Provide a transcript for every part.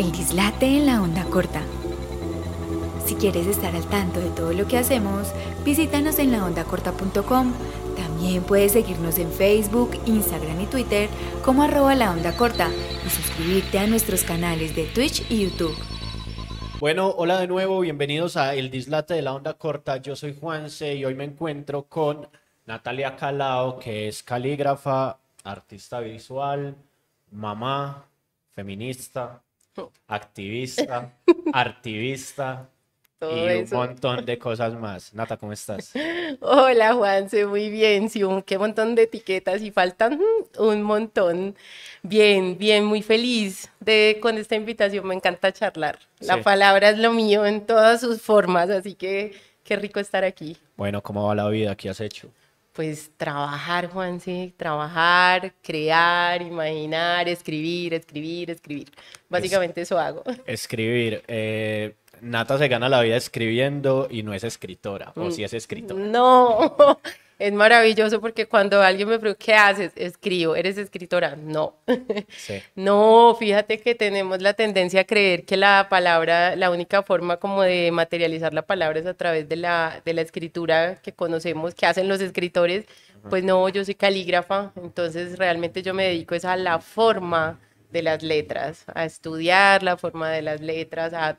El dislate en la onda corta. Si quieres estar al tanto de todo lo que hacemos, visítanos en laondacorta.com. También puedes seguirnos en Facebook, Instagram y Twitter como arroba la onda corta y suscribirte a nuestros canales de Twitch y YouTube. Bueno, hola de nuevo, bienvenidos a El Dislate de la Onda Corta. Yo soy Juanse y hoy me encuentro con Natalia Calao, que es calígrafa, artista visual, mamá, feminista, activista, artivista y un montón de cosas más. Nata, ¿cómo estás? Hola, Juanse, muy bien. Sí, un qué montón de etiquetas y faltan mm, un montón. Bien, bien, muy feliz de con esta invitación. Me encanta charlar. La palabra es lo mío en todas sus formas, así que qué rico estar aquí. Bueno, ¿cómo va la vida? ¿Qué has hecho? Pues trabajar, Juanse, trabajar, crear, imaginar, escribir, escribir, escribir. Básicamente eso hago. Escribir. Eh, Nata se gana la vida escribiendo y no es escritora, o si es escritora. No, es maravilloso porque cuando alguien me pregunta, ¿qué haces? Escribo, ¿eres escritora? No. Sí. No, fíjate que tenemos la tendencia a creer que la palabra, la única forma como de materializar la palabra es a través de la, de la escritura que conocemos, que hacen los escritores. Pues no, yo soy calígrafa, entonces realmente yo me dedico es a la forma de las letras, a estudiar la forma de las letras, a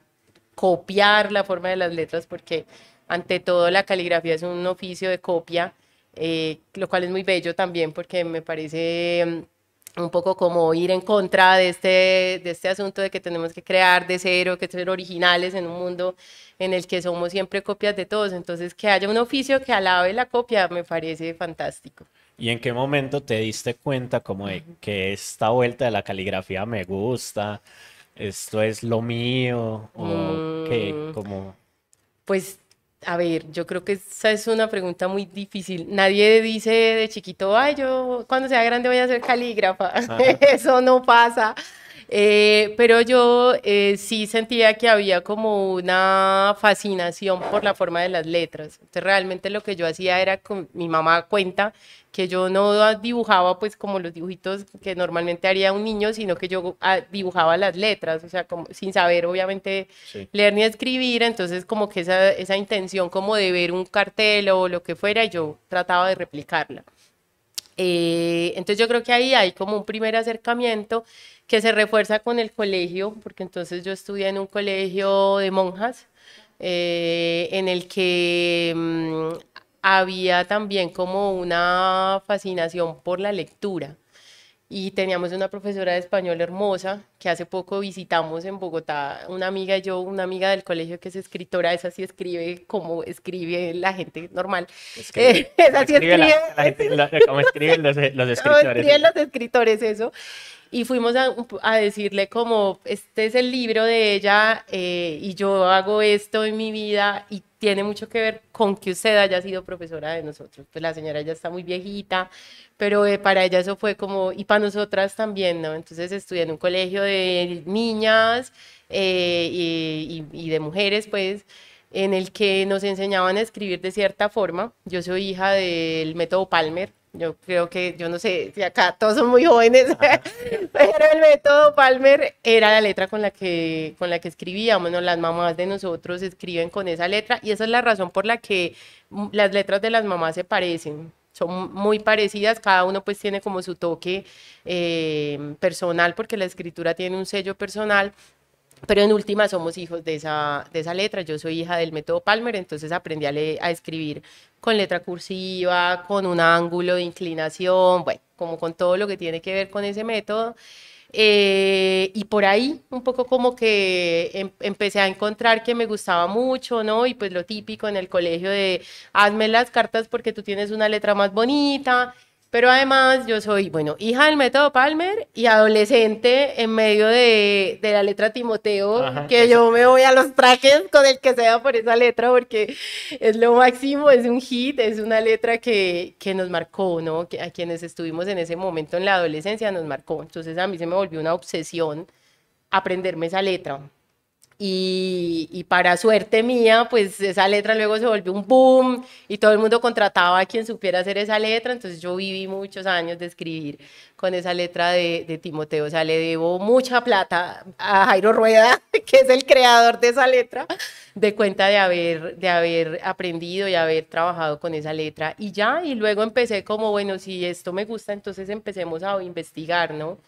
copiar la forma de las letras, porque ante todo la caligrafía es un oficio de copia, eh, lo cual es muy bello también porque me parece mm, un poco como ir en contra de este, de este asunto de que tenemos que crear de cero, que ser originales en un mundo en el que somos siempre copias de todos. Entonces, que haya un oficio que alabe la copia me parece fantástico. ¿Y en qué momento te diste cuenta como de que esta vuelta de la caligrafía me gusta? esto es lo mío o qué, mm. como... Pues, a ver, yo creo que esa es una pregunta muy difícil. Nadie dice de chiquito, ay, yo cuando sea grande voy a ser calígrafa. Eso no pasa. Eh, pero yo eh, sí sentía que había como una fascinación por la forma de las letras. Entonces realmente lo que yo hacía era, con, mi mamá cuenta que yo no dibujaba pues como los dibujitos que normalmente haría un niño, sino que yo ah, dibujaba las letras, o sea, como sin saber obviamente leer ni escribir, entonces como que esa, esa intención como de ver un cartel o lo que fuera, yo trataba de replicarla. Eh, entonces yo creo que ahí hay como un primer acercamiento que se refuerza con el colegio, porque entonces yo estudié en un colegio de monjas, eh, en el que mm, había también como una fascinación por la lectura. Y teníamos una profesora de español hermosa que hace poco visitamos en Bogotá, una amiga y yo, una amiga del colegio que es escritora, esa sí escribe como escribe la gente normal. Escribe, esa sí escribe, como escriben los, los escritores. Como escriben los escritores, eso y fuimos a, decirle como, este es el libro de ella eh, y yo hago esto en mi vida y tiene mucho que ver con que usted haya sido profesora de nosotros. Pues la señora ya está muy viejita, pero eh, para ella eso fue como, y para nosotras también, ¿no? Entonces estudié en un colegio de niñas eh, y, y, y de mujeres, pues en el que nos enseñaban a escribir de cierta forma. Yo soy hija del método Palmer, yo creo que, yo no sé si acá todos son muy jóvenes, pero el método Palmer era la letra con la que, con la que escribíamos, las mamás de nosotros escriben con esa letra y esa es la razón por la que las letras de las mamás se parecen, son muy parecidas, cada uno pues tiene como su toque eh, personal porque la escritura tiene un sello personal, pero en última somos hijos de esa, de esa letra. Yo soy hija del método Palmer, entonces aprendí a, a escribir con letra cursiva, con un ángulo de inclinación, bueno, como con todo lo que tiene que ver con ese método. Eh, y por ahí un poco como que em, empecé a encontrar que me gustaba mucho, ¿no? Y pues lo típico en el colegio de hazme las cartas porque tú tienes una letra más bonita. Pero además yo soy, bueno, hija del método Palmer y adolescente en medio de, de la letra Timoteo, que yo me voy a los trajes con el que sea por esa letra porque es lo máximo, es un hit, es una letra que, que nos marcó, ¿no? Que a quienes estuvimos en ese momento en la adolescencia nos marcó. Entonces a mí se me volvió una obsesión aprenderme esa letra. Y, y, para suerte mía, pues esa letra luego se volvió un boom y todo el mundo contrataba a quien supiera hacer esa letra. Entonces yo viví muchos años de escribir con esa letra de, de Timoteo. O sea, le debo mucha plata a Jairo Rueda, que es el creador de esa letra, de cuenta de haber, de haber aprendido y haber trabajado con esa letra. Y ya, y luego empecé como, bueno, si esto me gusta, entonces empecemos a investigar, ¿no?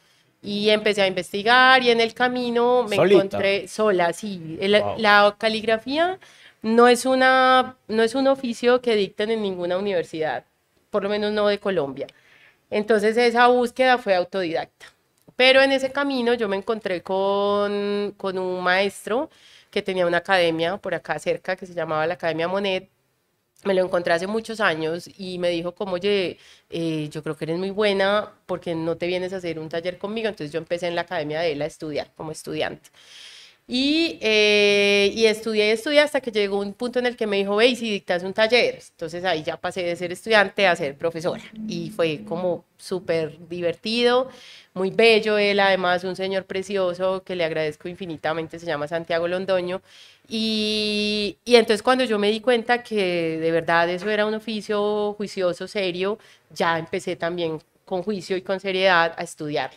Y empecé a investigar y en el camino me encontré sola, sí. La caligrafía no es, una, no es un oficio que dicten en ninguna universidad, por lo menos no de Colombia. Entonces esa búsqueda fue autodidacta. Pero en ese camino yo me encontré con, con un maestro que tenía una academia por acá cerca que se llamaba la Academia Monet me lo encontré hace muchos años y me dijo como, oye, eh, yo creo que eres muy buena porque no te vienes a hacer un taller conmigo. Entonces yo empecé en la academia de él a estudiar como estudiante. Y, eh, y estudié y estudié hasta que llegó un punto en el que me dijo, ve, si dictas un taller. Entonces ahí ya pasé de ser estudiante a ser profesora. Y fue como súper divertido, muy bello. Él además un señor precioso que le agradezco infinitamente, se llama Santiago Londoño. Y, y, entonces cuando yo me di cuenta que de verdad eso era un oficio juicioso, serio, ya empecé también con juicio y con seriedad a estudiar.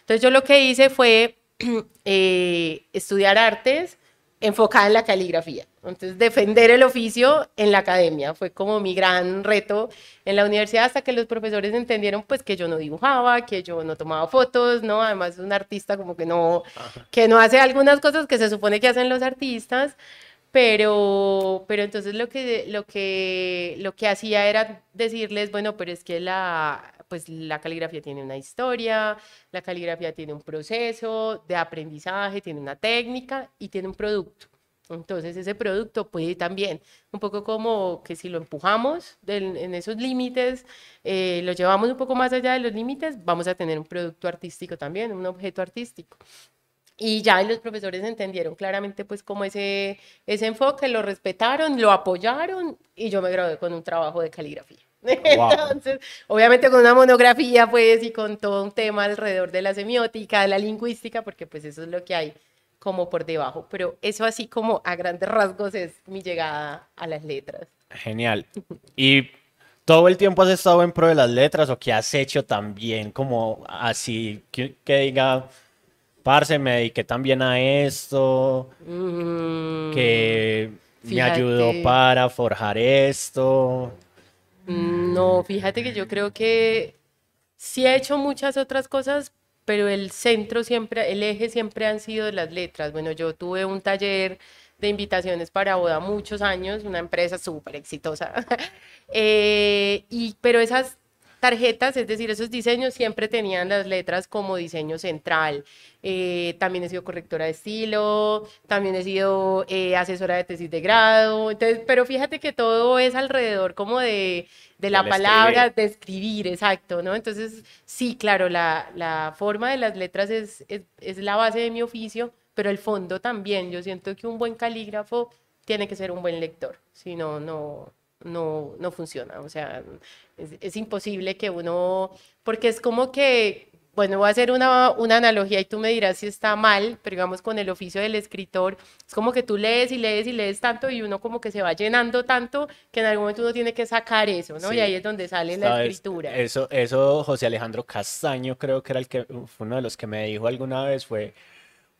Entonces yo lo que hice fue eh, estudiar artes enfocada en la caligrafía. Entonces, defender el oficio en la academia fue como mi gran reto en la universidad hasta que los profesores entendieron pues que yo no dibujaba, que yo no tomaba fotos, ¿no? Además, un artista como que no, que no hace algunas cosas que se supone que hacen los artistas, pero, pero entonces lo que, lo, que, lo que hacía era decirles, bueno, pero es que la, pues la caligrafía tiene una historia, la caligrafía tiene un proceso de aprendizaje, tiene una técnica y tiene un producto. Entonces ese producto puede también, un poco como que si lo empujamos en esos límites, eh, lo llevamos un poco más allá de los límites, vamos a tener un producto artístico también, un objeto artístico. Y ya los profesores entendieron claramente pues como ese, ese enfoque, lo respetaron, lo apoyaron y yo me gradué con un trabajo de caligrafía. Entonces, obviamente con una monografía pues y con todo un tema alrededor de la semiótica, de la lingüística, porque pues eso es lo que hay como por debajo, pero eso así como a grandes rasgos es mi llegada a las letras. Genial. ¿Y todo el tiempo has estado en pro de las letras o qué has hecho también como así que, diga, parce, me dediqué también a esto, mm, que me ayudó para forjar esto? Mm, no, fíjate que yo creo que sí he hecho muchas otras cosas, pero el centro siempre, el eje siempre han sido las letras. Bueno, yo tuve un taller de invitaciones para boda muchos años, una empresa súper exitosa, eh, y, pero esas tarjetas, es decir, esos diseños siempre tenían las letras como diseño central. Eh, también he sido correctora de estilo, también he sido eh, asesora de tesis de grado, entonces, pero fíjate que todo es alrededor como de, de la palabra, de escribir, exacto, ¿no? Entonces, sí, claro, la, la forma de las letras es, es, es la base de mi oficio, pero el fondo también. Yo siento que un buen calígrafo tiene que ser un buen lector, si no, no, no, no funciona. O sea, es, imposible que uno, porque es como que, bueno, voy a hacer una, una, analogía y tú me dirás si está mal, pero digamos con el oficio del escritor, es como que tú lees y lees y lees tanto y uno como que se va llenando tanto que en algún momento uno tiene que sacar eso, ¿no? Y ahí es donde sale la escritura. Eso, eso José Alejandro Castaño creo que era el que, fue uno de los que me dijo alguna vez, fue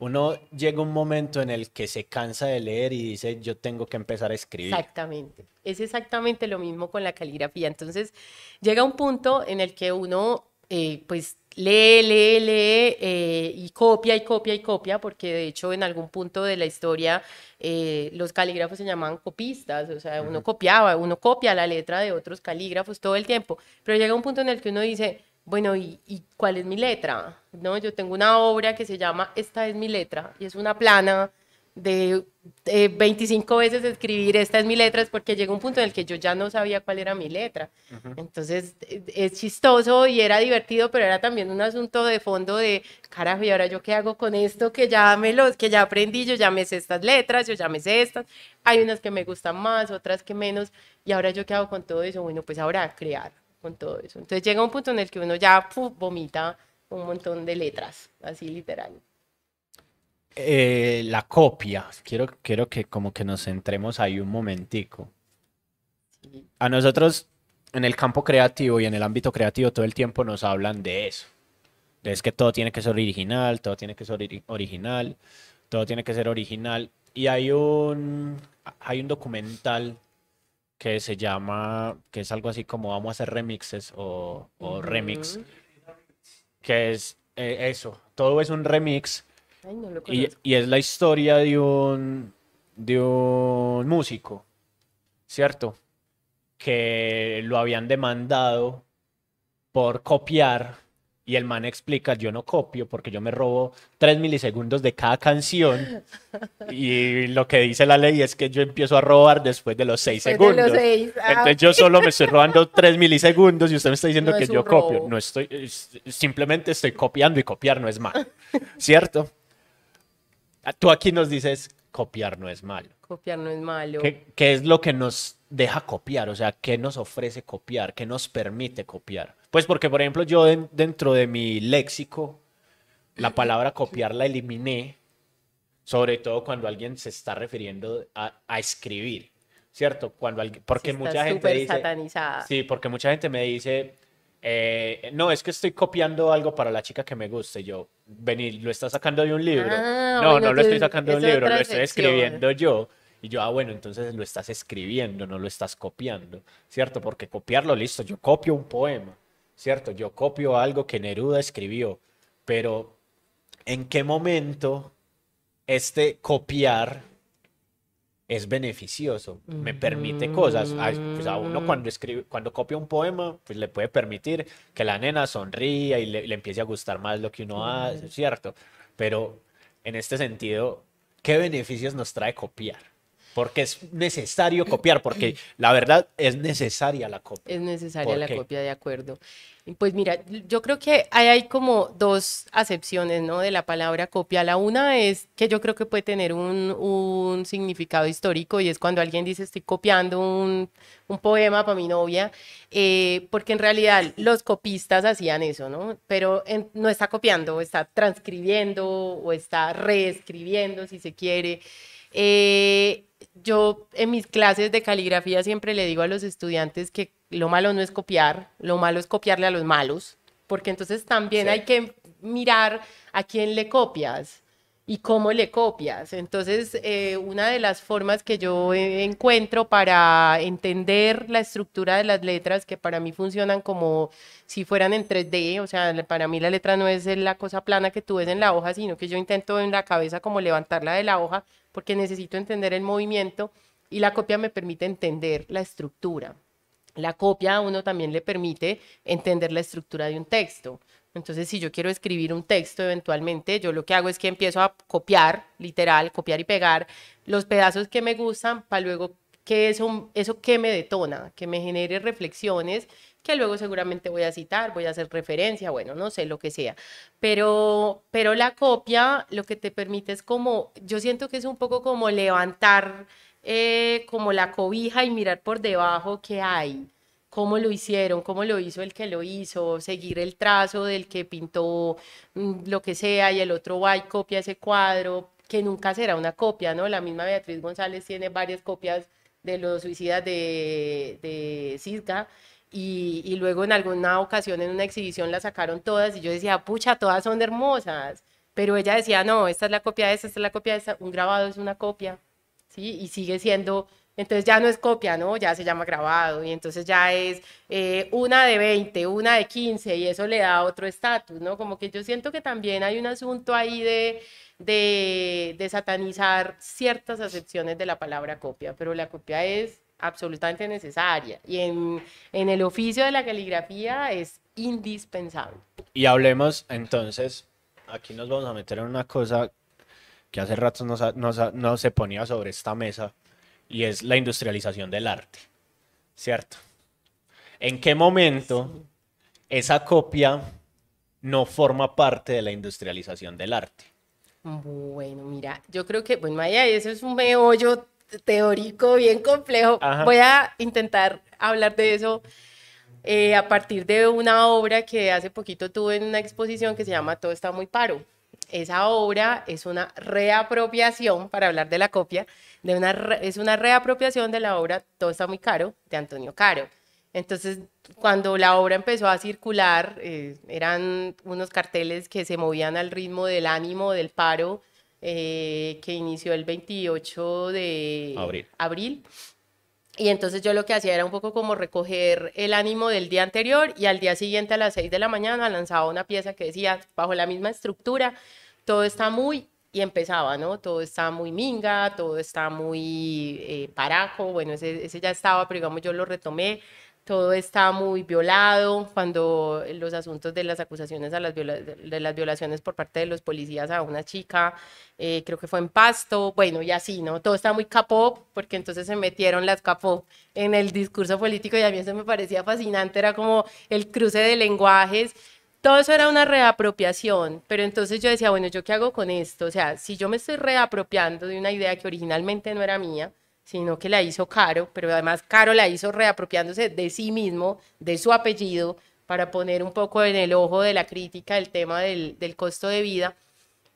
uno llega un momento en el que se cansa de leer y dice, yo tengo que empezar a escribir. Exactamente, es exactamente lo mismo con la caligrafía. Entonces, llega un punto en el que uno, eh, pues, lee, lee, lee eh, y copia y copia y copia, porque de hecho en algún punto de la historia eh, los calígrafos se llamaban copistas, o sea, uno copiaba, uno copia la letra de otros calígrafos todo el tiempo, pero llega un punto en el que uno dice, bueno, ¿y, cuál es mi letra? ¿No? Yo tengo una obra que se llama Esta es mi letra y es una plana de 25 veces escribir esta es mi letra es porque llegó un punto en el que yo ya no sabía cuál era mi letra. Entonces es chistoso y era divertido, pero era también un asunto de fondo de, carajo, ¿y ahora yo qué hago con esto que ya me los, que ya aprendí, yo ya me sé estas letras, yo ya me sé estas. Hay unas que me gustan más, otras que menos, y ahora yo qué hago con todo eso? Bueno, pues ahora crear con todo eso. Entonces llega un punto en el que uno ya vomita un montón de letras, así literal. eh, la copia. Quiero, quiero que como que nos centremos ahí un momentico. A nosotros en el campo creativo y en el ámbito creativo todo el tiempo nos hablan de eso. Es que todo tiene que ser original, todo tiene que ser original, todo tiene que ser original. Y hay un, hay un documental que se llama, que es algo así como vamos a hacer remixes o, remix, que es eh, eso, todo es un remix y, y, es la historia de un, de un músico, ¿cierto? Que lo habían demandado por copiar y el man explica, yo no copio porque yo me robo 3 milisegundos de cada canción. Y lo que dice la ley es que yo empiezo a robar después de los 6 segundos. Ah, Entonces yo solo me estoy robando 3 milisegundos y usted me está diciendo que yo copio. No estoy, simplemente estoy copiando y copiar no es malo. ¿Cierto? Tú aquí nos dices, copiar no es malo. Copiar no es malo. ¿Qué, qué es lo que nos deja copiar? O sea, ¿qué nos ofrece copiar? ¿Qué nos permite copiar? Pues porque, por ejemplo, yo dentro de mi léxico, la palabra copiar la eliminé, sobre todo cuando alguien se está refiriendo a, escribir, ¿cierto? Cuando alguien, porque mucha gente dice... Satanizada. Sí, porque mucha gente me dice, eh, no, es que estoy copiando algo para la chica que me gusta. Y yo, vení, ¿lo estás sacando de un libro? Ah, no, no lo estoy sacando de un libro, lo estoy escribiendo yo. Y yo, ah, bueno, entonces lo estás escribiendo, no lo estás copiando, ¿cierto? Porque copiarlo, listo, yo copio un poema. ¿Cierto? Yo copio algo que Neruda escribió, pero ¿en qué momento este copiar es beneficioso? Me permite cosas. Pues a uno cuando escribe, cuando copia un poema, pues le puede permitir que la nena sonría y le, le empiece a gustar más lo que uno hace, ¿cierto? Pero en este sentido, ¿qué beneficios nos trae copiar? Porque es necesario copiar, porque la verdad es necesaria la copia. Es necesaria la copia, de acuerdo. Pues mira, yo creo que hay, hay, como dos acepciones, ¿no? De la palabra copia. La una es que yo creo que puede tener un, un significado histórico y es cuando alguien dice estoy copiando un, un poema para mi novia, eh, porque en realidad los copistas hacían eso, ¿no? Pero no está copiando, está transcribiendo o está reescribiendo, si se quiere. Eh, yo en mis clases de caligrafía siempre le digo a los estudiantes que lo malo no es copiar, lo malo es copiarle a los malos, porque entonces también hay que mirar a quién le copias y cómo le copias. Entonces, eh, una de las formas que yo encuentro para entender la estructura de las letras, que para mí funcionan como si fueran en 3D, o sea, para mí la letra no es la cosa plana que tú ves en la hoja, sino que yo intento en la cabeza como levantarla de la hoja porque necesito entender el movimiento y la copia me permite entender la estructura. La copia a uno también le permite entender la estructura de un texto. Entonces, si yo quiero escribir un texto eventualmente, yo lo que hago es que empiezo a copiar, literal, copiar y pegar los pedazos que me gustan para luego que eso, eso que me detona, que me genere reflexiones que luego seguramente voy a citar, voy a hacer referencia, bueno, no sé, lo que sea. Pero, pero la copia lo que te permite es como, yo siento que es un poco como levantar eh, como la cobija y mirar por debajo qué hay, cómo lo hicieron, cómo lo hizo el que lo hizo, seguir el trazo del que pintó mm, lo que sea y el otro va y copia ese cuadro, que nunca será una copia, ¿no? La misma Beatriz González tiene varias copias de los suicidas de, de y, luego en alguna ocasión en una exhibición la sacaron todas y yo decía, pucha, todas son hermosas. Pero ella decía, no, esta es la copia de esta, esta es la copia de esta, un grabado es una copia, ¿sí? Y sigue siendo, entonces ya no es copia, ¿no? Ya se llama grabado y entonces ya es eh, una de 20, una de 15 y eso le da otro estatus, ¿no? Como que yo siento que también hay un asunto ahí de, de, de satanizar ciertas acepciones de la palabra copia, pero la copia es absolutamente necesaria y en, en, el oficio de la caligrafía es indispensable. Y hablemos entonces, aquí nos vamos a meter en una cosa que hace rato no, se ponía sobre esta mesa y es la industrialización del arte, ¿cierto? ¿En qué momento esa copia no forma parte de la industrialización del arte? Bueno, mira, yo creo que, bueno, Maya, eso es un meollo teórico bien complejo. Voy a intentar hablar de eso eh, a partir de una obra que hace poquito tuve en una exposición que se llama Todo está muy paro. esa obra es una reapropiación, para hablar de la copia, de una es una reapropiación de la obra Todo está muy caro, de Antonio Caro. Entonces, cuando la obra empezó a circular, eh, eran unos carteles que se movían al ritmo del ánimo del paro eh, que inició el 28 de abril. abril. Y entonces yo lo que hacía era un poco como recoger el ánimo del día anterior y al día siguiente a las 6 de la mañana lanzaba una pieza que decía, bajo la misma estructura, todo está muy, y empezaba, ¿no? Todo está muy minga, todo está muy eh, parajo, bueno, ese, ese ya estaba, pero digamos yo lo retomé todo está muy violado, cuando los asuntos de las acusaciones a las de las violaciones por parte de los policías a una chica, eh, creo que fue en Pasto, bueno, y así, ¿no? Todo está muy capó, porque entonces se metieron las capó en el discurso político y a mí eso me parecía fascinante, era como el cruce de lenguajes. Todo eso era una reapropiación, pero entonces yo decía, bueno, ¿yo qué hago con esto? O sea, si yo me estoy reapropiando de una idea que originalmente no era mía, sino que la hizo Caro, pero además Caro la hizo reapropiándose de sí mismo, de su apellido, para poner un poco en el ojo de la crítica el tema del, costo de vida.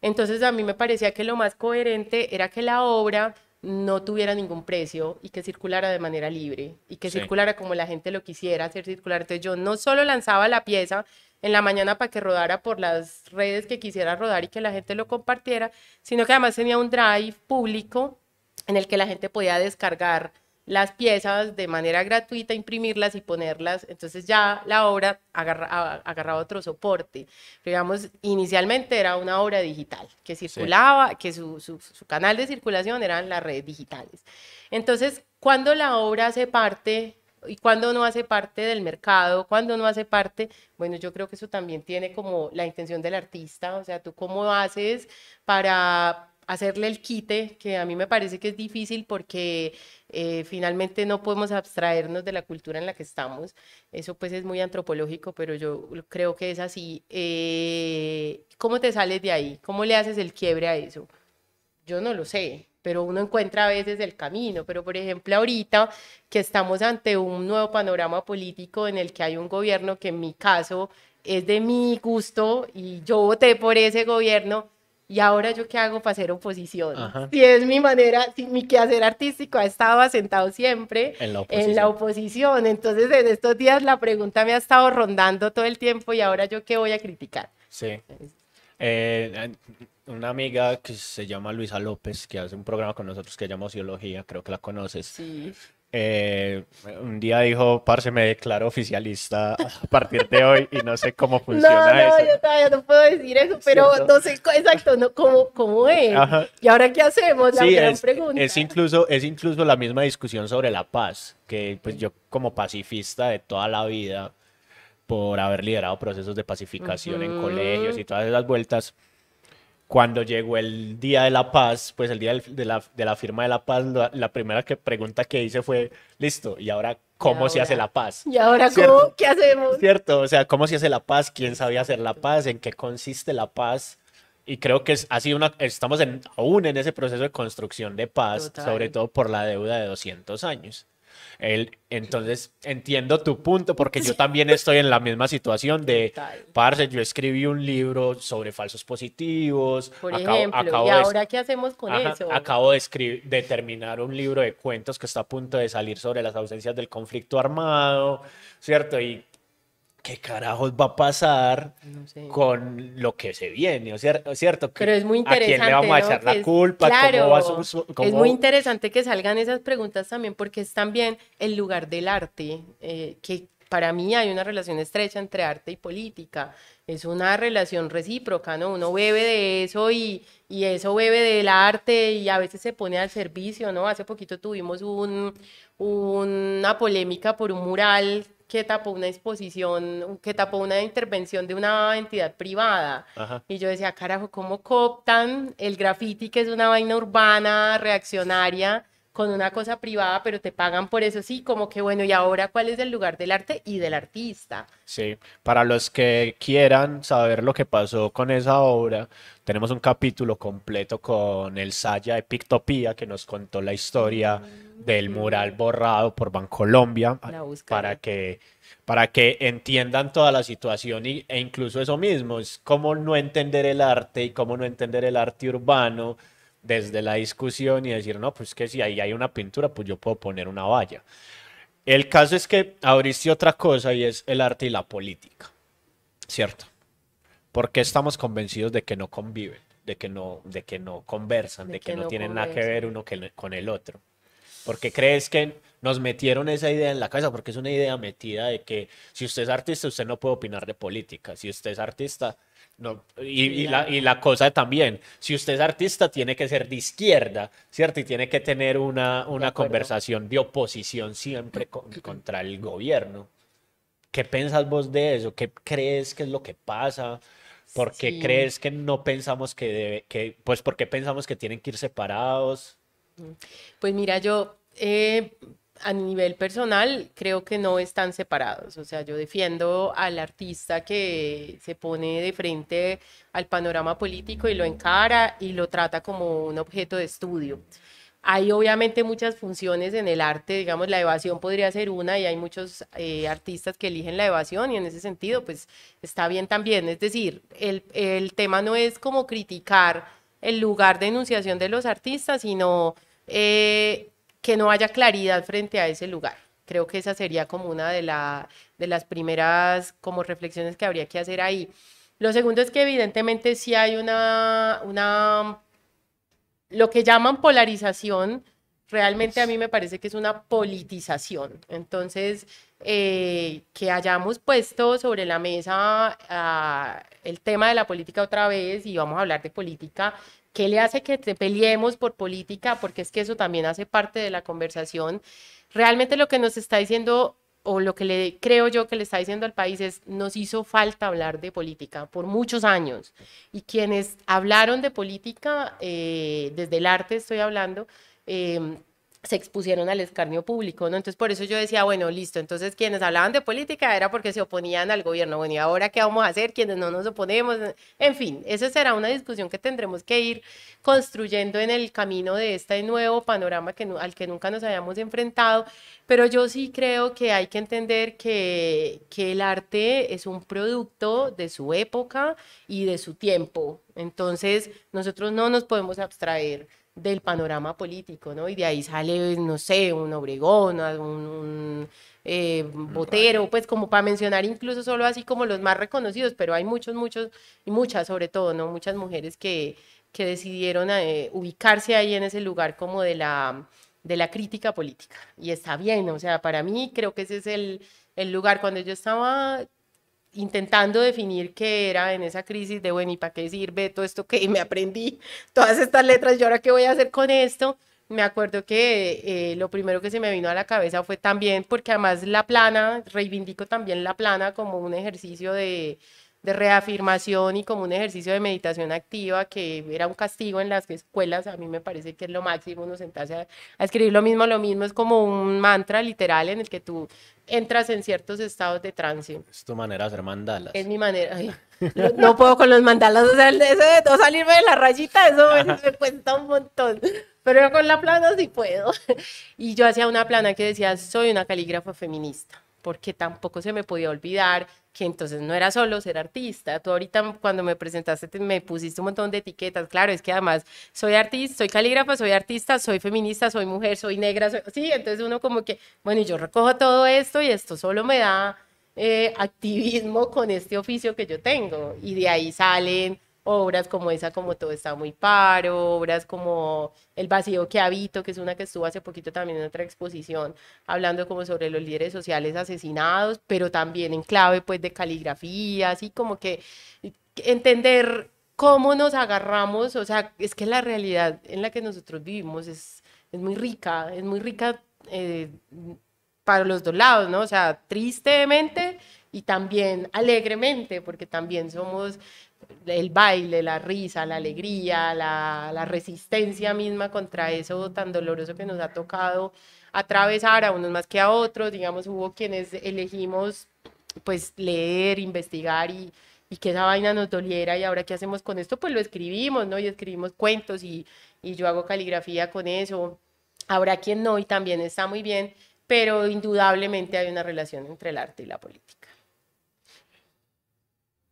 Entonces a mí me parecía que lo más coherente era que la obra no tuviera ningún precio y que circulara de manera libre y que circulara como la gente lo quisiera hacer circular. Entonces yo no solo lanzaba la pieza en la mañana para que rodara por las redes que quisiera rodar y que la gente lo compartiera, sino que además tenía un drive público en el que la gente podía descargar las piezas de manera gratuita, imprimirlas y ponerlas. Entonces ya la obra agarraba otro soporte. digamos, inicialmente era una obra digital que circulaba, que su, su, canal de circulación eran las redes digitales. Entonces, cuando la obra hace parte y cuando no hace parte del mercado, cuando no hace parte, bueno, yo creo que eso también tiene como la intención del artista, o sea, tú cómo haces para hacerle el quite, que a mí me parece que es difícil porque eh, finalmente no podemos abstraernos de la cultura en la que estamos. Eso pues es muy antropológico, pero yo creo que es así. Eh, ¿Cómo te sales de ahí? ¿Cómo le haces el quiebre a eso? Yo no lo sé, pero uno encuentra a veces el camino. Pero por ejemplo ahorita que estamos ante un nuevo panorama político en el que hay un gobierno que en mi caso es de mi gusto y yo voté por ese gobierno, y ahora yo qué hago para hacer oposición. Si es mi manera, si mi quehacer artístico ha estado asentado siempre en la, oposición. Entonces en estos días la pregunta me ha estado rondando todo el tiempo y ahora yo qué voy a criticar. Sí. Eh, una amiga que se llama Luisa López, que hace un programa con nosotros que se llama Ociología, creo que la conoces. Sí. Eh, un día dijo, parce, me declaro oficialista a partir de hoy y no sé cómo funciona no, no, eso. yo todavía no puedo decir eso, pero no sé exacto no, cómo, cómo es. ¿Y ahora qué hacemos? La gran es, pregunta. Es incluso, es incluso la misma discusión sobre la paz, que pues yo como pacifista de toda la vida, por haber liderado procesos de pacificación en colegios y todas esas vueltas, cuando llegó el Día de la Paz, pues el día de la, de la firma de la paz, la, primera que, pregunta que hice fue, listo, ¿y ahora cómo se hace la paz? ¿Y ahora cómo? ¿Qué hacemos? Cierto, o sea, ¿cómo se hace la paz? ¿Quién sabía hacer la paz? ¿En qué consiste la paz? Y creo que es, ha sido una, estamos en, aún en ese proceso de construcción de paz, sobre todo por la deuda de 200 años entonces entiendo tu punto porque yo también estoy en la misma situación de, parce, yo escribí un libro sobre falsos positivos. Por ejemplo, ¿y ahora qué hacemos con eso? Acabo de, escribir, de terminar un libro de cuentos que está a punto de salir sobre las ausencias del conflicto armado, ¿cierto? Y ¿qué carajos va a pasar con lo que se viene? ¿Cierto? Pero es muy interesante. ¿A quién le vamos a echar la culpa? Claro, Es muy interesante que salgan esas preguntas también, porque es también el lugar del arte, eh, que para mí hay una relación estrecha entre arte y política. Es una relación recíproca, ¿no? Uno bebe de eso y, y eso bebe del arte y a veces se pone al servicio, ¿no? Hace poquito tuvimos un, una polémica por un mural que tapó una exposición, que tapó una intervención de una entidad privada. Y yo decía, carajo, ¿cómo cooptan el graffiti, que es una vaina urbana, reaccionaria, con una cosa privada, pero te pagan por eso? Sí, como que bueno, ¿y ahora cuál es el lugar del arte y del artista? Sí, para los que quieran saber lo que pasó con esa obra, tenemos un capítulo completo con el Saya de Pictopía que nos contó la historia del mural borrado por Bancolombia buscaré. para que, para que entiendan toda la situación y, e incluso eso mismo, es cómo no entender el arte y cómo no entender el arte urbano desde la discusión y decir, no, pues que si ahí hay una pintura, pues yo puedo poner una valla. El caso es que abriste otra cosa y es el arte y la política, ¿cierto? porque estamos convencidos de que no conviven, de que no, de que no conversan, de, De que, que no, no tienen nada que ver uno que- con el otro. Porque crees que nos metieron esa idea en la cabeza, porque es una idea metida de que si usted es artista, usted no puede opinar de política. Si usted es artista, no. Y, y la, y la cosa también, si usted es artista, tiene que ser de izquierda, ¿cierto? Y tiene que tener una, una acuerdo. conversación de oposición siempre con- contra el gobierno. ¿Qué piensas vos de eso? ¿Qué crees que es lo que pasa? ¿Por qué Sí. crees que no pensamos que debe, que, pues, por qué pensamos que tienen que ir separados? Pues mira, yo eh, a nivel personal creo que no están separados. O sea, yo defiendo al artista que se pone de frente al panorama político y lo encara y lo trata como un objeto de estudio. Hay obviamente muchas funciones en el arte, digamos, la evasión podría ser una y hay muchos eh, artistas que eligen la evasión y en ese sentido, pues está bien también. Es decir, el, el tema no es como criticar el lugar de enunciación de los artistas, sino eh, que no haya claridad frente a ese lugar. Creo que esa sería como una de, la, de las primeras como reflexiones que habría que hacer ahí. Lo segundo es que evidentemente sí hay una, una lo que llaman polarización, realmente a mí me parece que es una politización. Entonces, eh, que hayamos puesto sobre la mesa ah, el tema de la política otra vez y vamos a hablar de política. ¿Qué le hace que te peleemos por política? Porque es que eso también hace parte de la conversación. Realmente lo que nos está diciendo o lo que creo yo que le está diciendo al país es, nos hizo falta hablar de política por muchos años. Y quienes hablaron de política, eh, desde el arte estoy hablando, eh, se expusieron al escarnio público, ¿no? Entonces, por eso yo decía, bueno, listo, entonces quienes hablaban de política era porque se oponían al gobierno, bueno, ¿y ahora qué vamos a hacer? Quienes no nos oponemos, en fin, esa será una discusión que tendremos que ir construyendo en el camino de este nuevo panorama que, al que nunca nos habíamos enfrentado, pero yo sí creo que hay que entender que, que el arte es un producto de su época y de su tiempo, entonces nosotros no nos podemos abstraer del panorama político, ¿no? Y de ahí sale, no sé, un Obregón, un, un, eh, Botero, pues como para mencionar incluso solo así como los más reconocidos, pero hay muchos, muchos, y muchas sobre todo, ¿no? Muchas mujeres que, que decidieron eh, ubicarse ahí en ese lugar como de la, de la crítica política. Y está bien, o sea, para mí creo que ese es el, el lugar cuando yo estaba intentando definir qué era en esa crisis de, bueno, ¿y para qué sirve todo esto que me aprendí? Todas estas letras, ¿y ahora qué voy a hacer con esto? Me acuerdo que eh, lo primero que se me vino a la cabeza fue también, porque además la plana, reivindico también la plana como un ejercicio de, de reafirmación y como un ejercicio de meditación activa, que era un castigo en las escuelas, a mí me parece que es lo máximo, uno sentarse a, a escribir lo mismo, lo mismo, es como un mantra literal en el que tú entras en ciertos estados de trance. Es tu manera de hacer mandalas. Es mi manera. ay, no, no puedo con los mandalas, o sea, eso de no salirme de la rayita, eso me, me cuesta un montón. Pero con la plana sí puedo. Y yo hacía una plana que decía, soy una calígrafa feminista, porque tampoco se me podía olvidar que entonces no era solo ser artista. Tú ahorita cuando me presentaste te- me pusiste un montón de etiquetas. Claro, es que además soy artista, soy calígrafa, soy artista, soy feminista, soy mujer, soy negra. soy- Sí, entonces uno como que, bueno, yo recojo todo esto y esto solo me da eh, activismo con este oficio que yo tengo. Y de ahí salen obras como esa, como Todo está muy paro, obras como El vacío que habito, que es una que estuvo hace poquito también en otra exposición, hablando como sobre los líderes sociales asesinados, pero también en clave pues de caligrafía, así como que entender cómo nos agarramos, o sea, es que la realidad en la que nosotros vivimos es, es muy rica, es muy rica eh, para los dos lados, ¿no? O sea, tristemente y también alegremente, porque también somos el baile, la risa, la alegría, la, resistencia misma contra eso tan doloroso que nos ha tocado atravesar a unos más que a otros, digamos, hubo quienes elegimos pues leer, investigar y, y que esa vaina nos doliera y ahora qué hacemos con esto, pues lo escribimos, ¿no? Y escribimos cuentos y, y yo hago caligrafía con eso. Habrá quien no y también está muy bien, pero indudablemente hay una relación entre el arte y la política.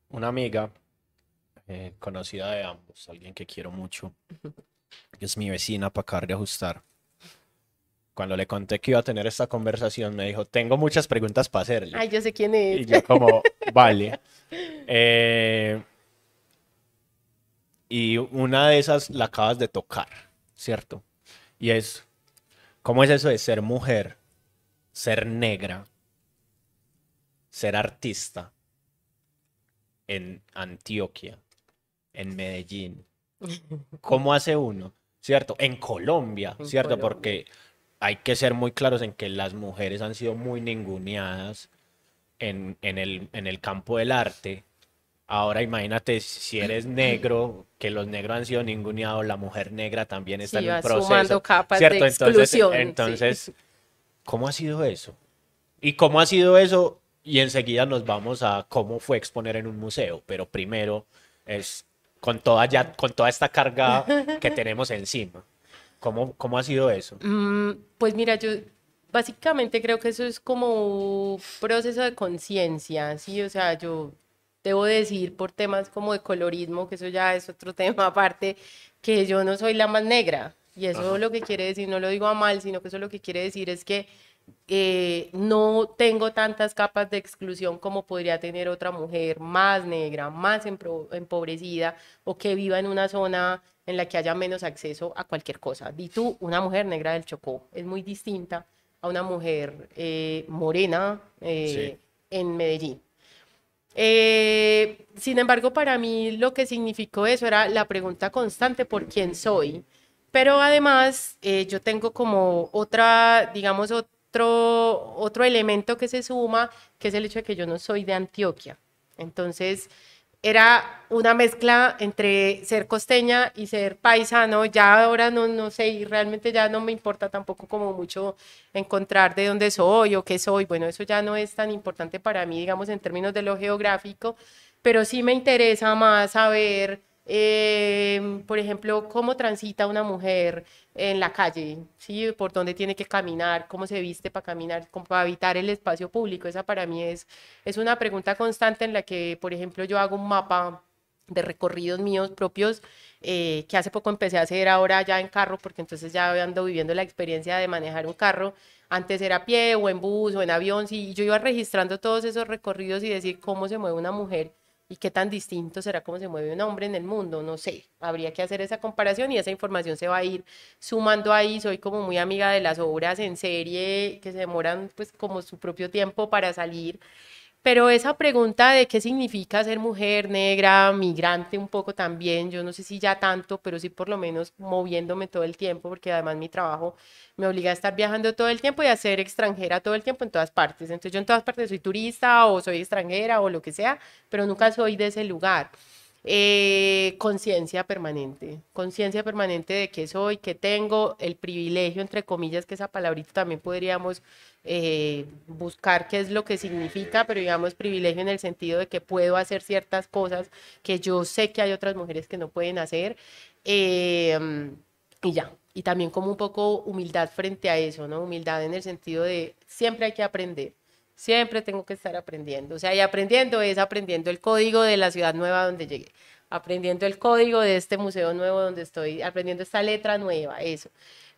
Una amiga eh, conocida de ambos, alguien que quiero mucho, es mi vecina para acabar de ajustar. Cuando le conté que iba a tener esta conversación, me dijo, tengo muchas preguntas para hacerle. Ay, yo sé quién es. Y yo como, vale. Eh, y una de esas la acabas de tocar, ¿cierto? Y es, ¿cómo es eso de ser mujer, ser negra, ser artista en Antioquia, en Medellín? ¿Cómo hace uno? ¿Cierto? En Colombia, En ¿cierto? Colombia. Porque hay que ser muy claros en que las mujeres han sido muy ninguneadas en, en el, en el campo del arte. Ahora imagínate si eres negro, que los negros han sido ninguneados, la mujer negra también está Sí, en un proceso. capas ¿cierto? de Entonces, exclusión, sí. entonces, ¿cómo ha sido eso? ¿Y cómo ha sido eso? Y enseguida nos vamos a cómo fue exponer en un museo, pero primero es con toda ya, con toda esta carga que tenemos encima. ¿Cómo, cómo ha sido eso? Mm, pues mira, yo básicamente creo que eso es como un proceso de conciencia, ¿sí? O sea, yo debo decir por temas como de colorismo, que eso ya es otro tema aparte, que yo no soy la más negra. Y eso Ajá. lo que quiere decir, no lo digo a mal, sino que eso lo que quiere decir es que eh, no tengo tantas capas de exclusión como podría tener otra mujer más negra, más empobrecida o que viva en una zona en la que haya menos acceso a cualquier cosa. Di tú, una mujer negra del Chocó es muy distinta a una mujer eh, morena eh, en Medellín. Sin embargo, para mí lo que significó eso era la pregunta constante por quién soy. Pero además, yo tengo como otra, digamos, otro, otro elemento que se suma, que es el hecho de que yo no soy de Antioquia. Entonces, era una mezcla entre ser costeña y ser paisano. Ya ahora no, no sé, y realmente ya no me importa tampoco como mucho encontrar de dónde soy o qué soy. Bueno, eso ya no es tan importante para mí, digamos, en términos de lo geográfico, pero sí me interesa más saber, eh, por ejemplo, cómo transita una mujer en la calle, ¿sí? Por dónde tiene que caminar, cómo se viste para caminar, para habitar el espacio público. Esa para mí es, es una pregunta constante en la que, por ejemplo, yo hago un mapa de recorridos míos propios eh, que hace poco empecé a hacer ahora ya en carro, porque entonces ya ando viviendo la experiencia de manejar un carro. Antes era a pie o en bus o en avión, y yo iba registrando todos esos recorridos y decir cómo se mueve una mujer y qué tan distinto será cómo se mueve un hombre en el mundo, no sé, habría que hacer esa comparación y esa información se va a ir sumando ahí, soy como muy amiga de las obras en serie que se demoran pues como su propio tiempo para salir, pero esa pregunta de qué significa ser mujer negra, migrante un poco también, yo no sé si ya tanto, pero sí por lo menos moviéndome todo el tiempo, porque además mi trabajo me obliga a estar viajando todo el tiempo y a ser extranjera todo el tiempo en todas partes. Entonces yo en todas partes soy turista o soy extranjera o lo que sea, pero nunca soy de ese lugar. Eh, conciencia permanente, conciencia permanente de qué soy, qué tengo, el privilegio, entre comillas, que esa palabrita también podríamos eh, buscar qué es lo que significa, pero digamos privilegio en el sentido de que puedo hacer ciertas cosas que yo sé que hay otras mujeres que no pueden hacer. eh, y ya, y también como un poco humildad frente a eso, ¿no? Humildad en el sentido de siempre hay que aprender, siempre tengo que estar aprendiendo. O sea, y aprendiendo es aprendiendo el código de la ciudad nueva donde llegué, aprendiendo el código de este museo nuevo donde estoy, aprendiendo esta letra nueva, eso.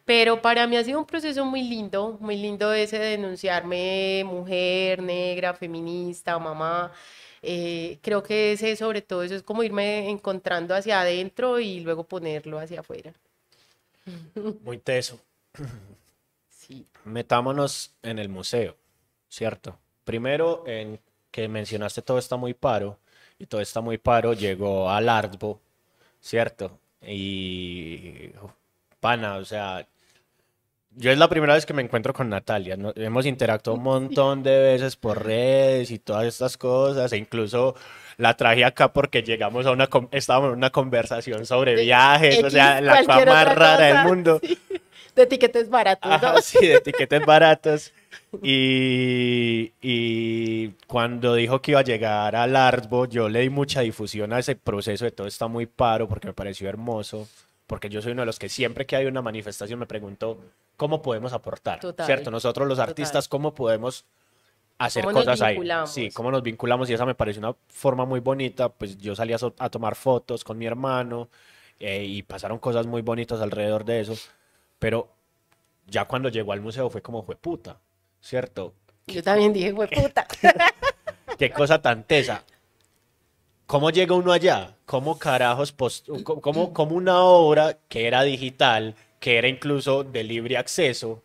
Pero para mí ha sido un proceso muy lindo, muy lindo ese de denunciarme mujer, negra, feminista, mamá. Eh, creo que ese sobre todo eso es como irme encontrando hacia adentro y luego ponerlo hacia afuera. Muy teso. Sí. Metámonos en el museo, ¿cierto? Primero, en que mencionaste todo está muy paro, y todo está muy paro llegó al Artbo, ¿cierto? Y, pana, o sea, yo es la primera vez que me encuentro con Natalia, ¿no? Hemos interactuado un montón de veces por redes y todas estas cosas, e incluso la traje acá porque llegamos a una, estábamos en una conversación sobre viajes, o sea, la cosa más rara del mundo. sí. De etiquetes baratos, Ajá, ¿no? sí, de etiquetes baratos. Y, y cuando dijo que iba a llegar al Artbo, yo le di mucha difusión a ese proceso de todo está muy paro porque me pareció hermoso porque yo soy uno de los que siempre que hay una manifestación me pregunto cómo podemos aportar, Total, ¿cierto? Nosotros los total. artistas, ¿cómo podemos hacer ¿Cómo nos cosas ahí? Sí, cómo nos vinculamos y esa me pareció una forma muy bonita, pues yo salí a, so- a tomar fotos con mi hermano eh, y pasaron cosas muy bonitas alrededor de eso, pero ya cuando llegó al museo fue como fue puta, ¿cierto? Yo también dije, fue puta. Qué cosa tan tesa. ¿Cómo llega uno allá? ¿Cómo carajos, post- cómo, cómo- una obra que era digital, que era incluso de libre acceso,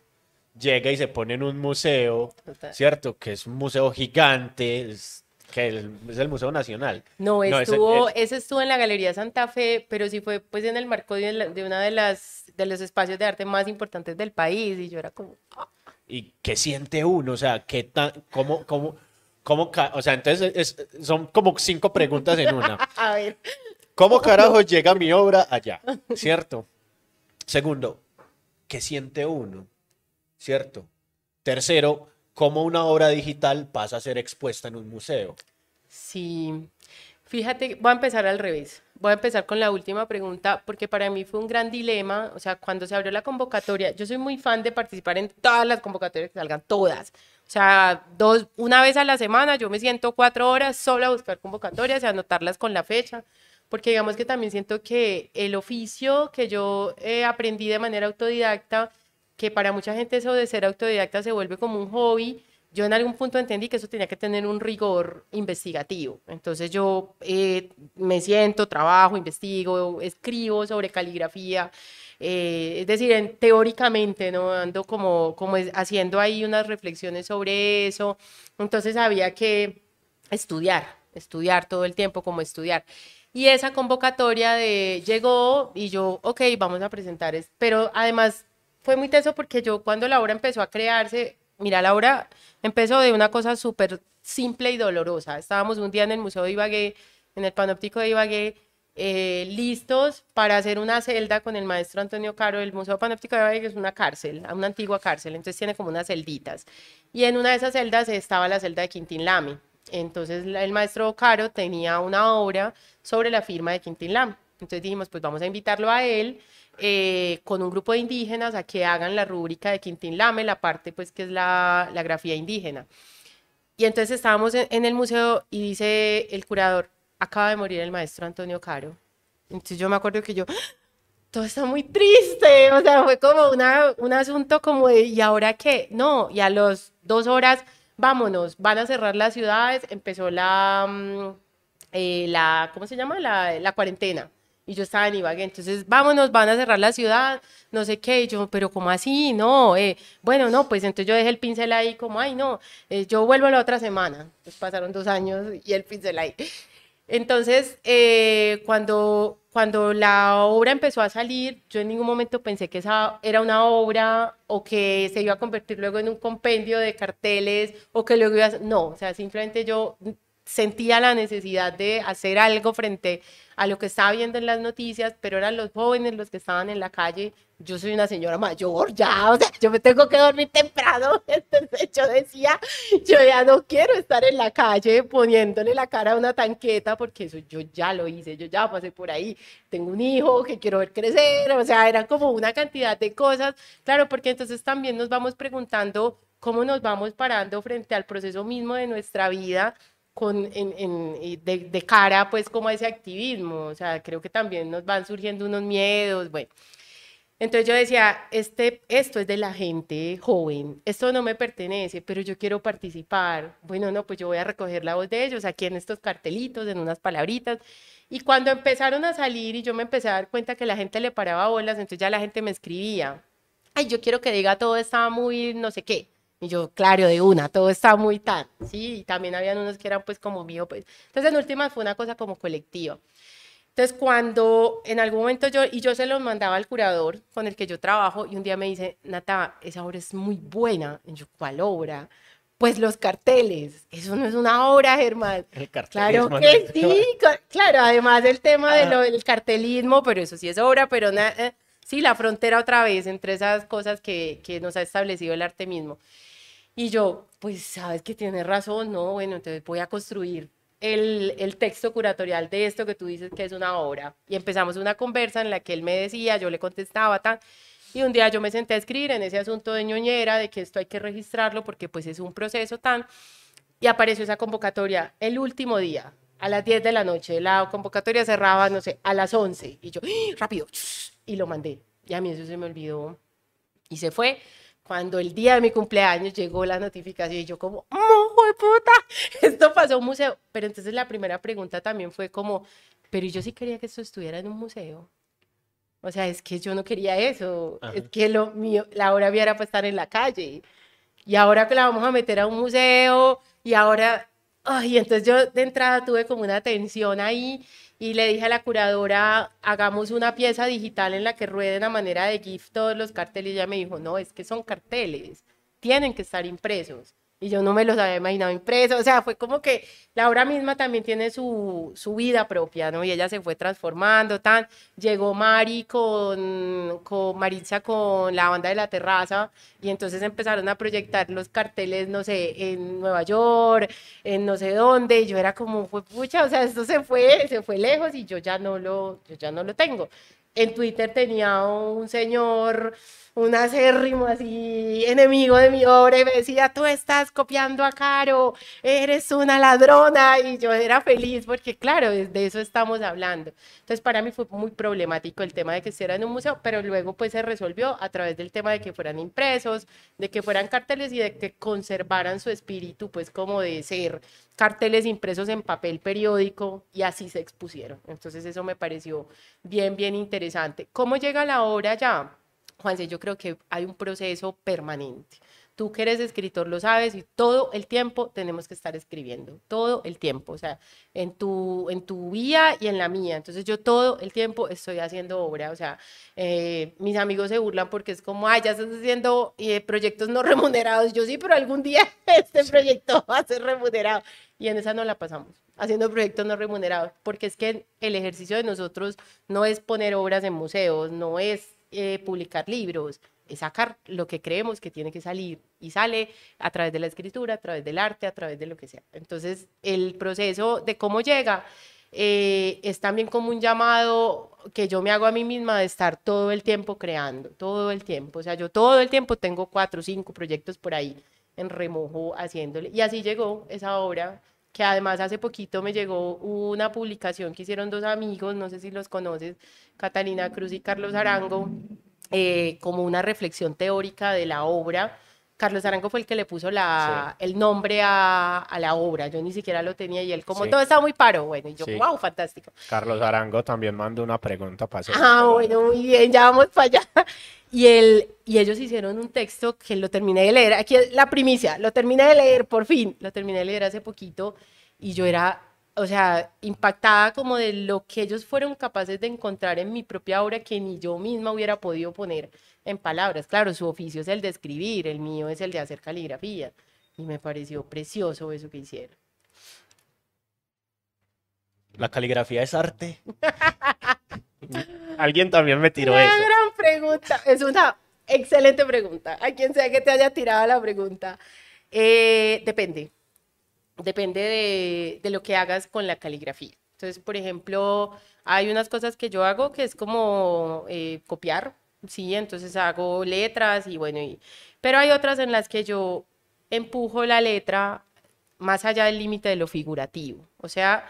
llega y se pone en un museo, Total. ¿cierto? Que es un museo gigante, es, que el- es el Museo Nacional. No, ese- estuvo, es- ese estuvo en la Galería Santa Fe, pero sí fue pues en el marco de, la- de una de las de los espacios de arte más importantes del país y yo era como, ah, ¿Y qué siente uno? O sea, ¿qué tan, cómo, cómo, cómo, o sea, entonces es- son como cinco preguntas en una. a ver, ¿Cómo carajo llega mi obra allá? ¿Cierto? Segundo, ¿qué siente uno? ¿Cierto? Tercero, ¿cómo una obra digital pasa a ser expuesta en un museo? sí, fíjate, voy a empezar al revés. Voy a empezar con la última pregunta porque para mí fue un gran dilema, o sea, cuando se abrió la convocatoria, yo soy muy fan de participar en todas las convocatorias que salgan, todas. O sea, dos, una vez a la semana yo me siento cuatro horas solo a buscar convocatorias y anotarlas con la fecha, porque digamos que también siento que el oficio que yo eh, aprendí de manera autodidacta, que para mucha gente eso de ser autodidacta se vuelve como un hobby, yo en algún punto entendí que eso tenía que tener un rigor investigativo. Entonces yo eh, me siento, trabajo, investigo, escribo sobre caligrafía, eh, es decir, en- teóricamente, ¿no? Ando como, como haciendo ahí unas reflexiones sobre eso. Entonces había que estudiar, estudiar todo el tiempo, como estudiar. Y esa convocatoria de llegó y yo, ok, vamos a presentar, es- pero además fue muy teso porque yo cuando la obra empezó a crearse, mira, la obra empezó de una cosa súper simple y dolorosa. Estábamos un día en el Museo de Ibagué, en el Panóptico de Ibagué, eh, listos para hacer una celda con el maestro Antonio Caro. El Museo Panóptico de Ibagué es una cárcel, una antigua cárcel, entonces tiene como unas celditas. Y en una de esas celdas estaba la celda de Quintín Lame. Entonces el maestro Caro tenía una obra sobre la firma de Quintín Lame. Entonces dijimos, pues vamos a invitarlo a él eh, con un grupo de indígenas a que hagan la rúbrica de Quintín Lame, la parte pues que es la, la grafía indígena. Y entonces estábamos en, en el museo y dice el curador, acaba de morir el maestro Antonio Caro. Entonces yo me acuerdo que yo, ¡Ah! todo está muy triste, o sea, fue como una, un asunto como de, ¿y ahora qué? No, y a las dos horas, vámonos, van a cerrar las ciudades, empezó la, mm, eh, la ¿cómo se llama? La, la cuarentena. Y yo estaba en Ibagué, entonces vámonos, van a cerrar la ciudad, no sé qué, y yo, pero ¿cómo así? No, eh, bueno, no, pues entonces yo dejé el pincel ahí como, ay, no, eh, yo vuelvo la otra semana. Pues pasaron dos años y el pincel ahí. Entonces, eh, cuando, cuando la obra empezó a salir, yo en ningún momento pensé que esa era una obra o que se iba a convertir luego en un compendio de carteles o que luego iba a... No, o sea, simplemente yo sentía la necesidad de hacer algo frente a lo que estaba viendo en las noticias, pero eran los jóvenes los que estaban en la calle. Yo soy una señora mayor ya, o sea, yo me tengo que dormir temprano. Entonces yo decía, yo ya no quiero estar en la calle poniéndole la cara a una tanqueta porque eso yo ya lo hice, yo ya pasé por ahí. Tengo un hijo que quiero ver crecer, o sea, eran como una cantidad de cosas. Claro, porque entonces también nos vamos preguntando cómo nos vamos parando frente al proceso mismo de nuestra vida con, en, de, cara pues como a ese activismo, o sea, creo que también nos van surgiendo unos miedos, bueno. Entonces yo decía, este, esto es de la gente joven, esto no me pertenece, pero yo quiero participar. Bueno, no, pues yo voy a recoger la voz de ellos aquí en estos cartelitos, en unas palabritas. Y cuando empezaron a salir y yo me empecé a dar cuenta que la gente le paraba bolas, entonces ya la gente me escribía, ay, yo quiero que diga todo está muy no sé qué. Y yo, claro, de una, todo está muy tan, sí, y también habían unos que eran pues como mío, pues. Entonces en últimas fue una cosa como colectiva. Entonces, cuando en algún momento yo, y yo se los mandaba al curador con el que yo trabajo, y un día me dice, Nata, esa obra es muy buena. Y yo, ¿cuál obra? Pues los carteles. Eso no es una obra, Germán. El cartelismo, Claro que sí, claro, además del tema de Ah. del cartelismo, pero eso sí es obra, pero na- eh, sí, la frontera otra vez entre esas cosas que, que nos ha establecido el arte mismo. Y yo, pues sabes que tienes razón, no, bueno, entonces voy a construir el, el, texto curatorial de esto que tú dices que es una obra. Y empezamos una conversa en la que él me decía, yo le contestaba, tan, y un día yo me senté a escribir en ese asunto de ñoñera, de que esto hay que registrarlo porque pues es un proceso tan, y apareció esa convocatoria el último día, a las 10 de la noche, la convocatoria cerraba, no sé, a las 11, y yo, ¡Ah! rápido, y lo mandé, y a mí eso se me olvidó, y se fue, cuando el día de mi cumpleaños llegó la notificación y yo como, ¡oh, puta! Esto pasó en un museo. Pero entonces la primera pregunta también fue como, pero yo sí quería que esto estuviera en un museo. O sea, es que yo no quería eso. Es que lo mío, la obra era para estar en la calle. Y ahora que la vamos a meter a un museo y ahora, ay, entonces yo de entrada tuve como una tensión ahí y le dije a la curadora, hagamos una pieza digital en la que rueden a manera de GIF todos los carteles. Y ella me dijo, no, es que son carteles, tienen que estar impresos y yo no me los había imaginado impresos, o sea, fue como que la obra misma también tiene su, su vida propia, ¿no? Y ella se fue transformando, tan, llegó Mari con, con Maritza con la banda de la terraza, y entonces empezaron a proyectar los carteles, no sé, en Nueva York, en no sé dónde, y yo era como, fue pucha, o sea, esto se fue, se fue lejos y yo ya no lo, yo ya no lo tengo. En Twitter tenía un señor un acérrimo así enemigo de mi obra y me decía, tú estás copiando a Caro, eres una ladrona y yo era feliz porque claro, de eso estamos hablando. Entonces para mí fue muy problemático el tema de que estuviera en un museo, pero luego pues se resolvió a través del tema de que fueran impresos, de que fueran carteles y de que conservaran su espíritu pues como de ser carteles impresos en papel periódico y así se expusieron. Entonces eso me pareció bien, bien interesante. ¿Cómo llega la obra ya? Juanse, yo creo que hay un proceso permanente. Tú que eres escritor lo sabes y todo el tiempo tenemos que estar escribiendo, todo el tiempo, o sea, en tu, en tu vía y en la mía. Entonces yo todo el tiempo estoy haciendo obra, o sea, eh, mis amigos se burlan porque es como, ay, ya estás haciendo eh, proyectos no remunerados. Yo sí, pero algún día este proyecto va a ser remunerado. Y en esa no la pasamos, haciendo proyectos no remunerados, porque es que el ejercicio de nosotros no es poner obras en museos, no es eh, publicar libros, sacar lo que creemos que tiene que salir y sale a través de la escritura, a través del arte, a través de lo que sea. Entonces, el proceso de cómo llega eh, es también como un llamado que yo me hago a mí misma de estar todo el tiempo creando, todo el tiempo. O sea, yo todo el tiempo tengo cuatro o cinco proyectos por ahí en remojo haciéndole. Y así llegó esa obra que además hace poquito me llegó una publicación que hicieron dos amigos, no sé si los conoces, Catalina Cruz y Carlos Arango, eh, como una reflexión teórica de la obra. Carlos Arango fue el que le puso la, el nombre a, a, la obra, yo ni siquiera lo tenía y él como todo estaba muy paro, bueno, y yo, wow, fantástico. Carlos Arango también mandó una pregunta para hacer. Ah, bueno, muy bien, ya vamos para allá. Y, él, y ellos hicieron un texto que lo terminé de leer, aquí es la primicia, lo terminé de leer, por fin, lo terminé de leer hace poquito y yo era, o sea, impactada como de lo que ellos fueron capaces de encontrar en mi propia obra que ni yo misma hubiera podido poner en palabras. Claro, su oficio es el de escribir, el mío es el de hacer caligrafía y me pareció precioso eso que hicieron. ¿La caligrafía es arte? Alguien también me tiró una eso. gran pregunta. Es una excelente pregunta. A quien sea que te haya tirado la pregunta. Eh, depende. Depende de, lo que hagas con la caligrafía. Entonces, por ejemplo, hay unas cosas que yo hago que es como eh, copiar, ¿sí? Entonces hago letras y bueno, y, pero hay otras en las que yo empujo la letra más allá del límite de lo figurativo. O sea,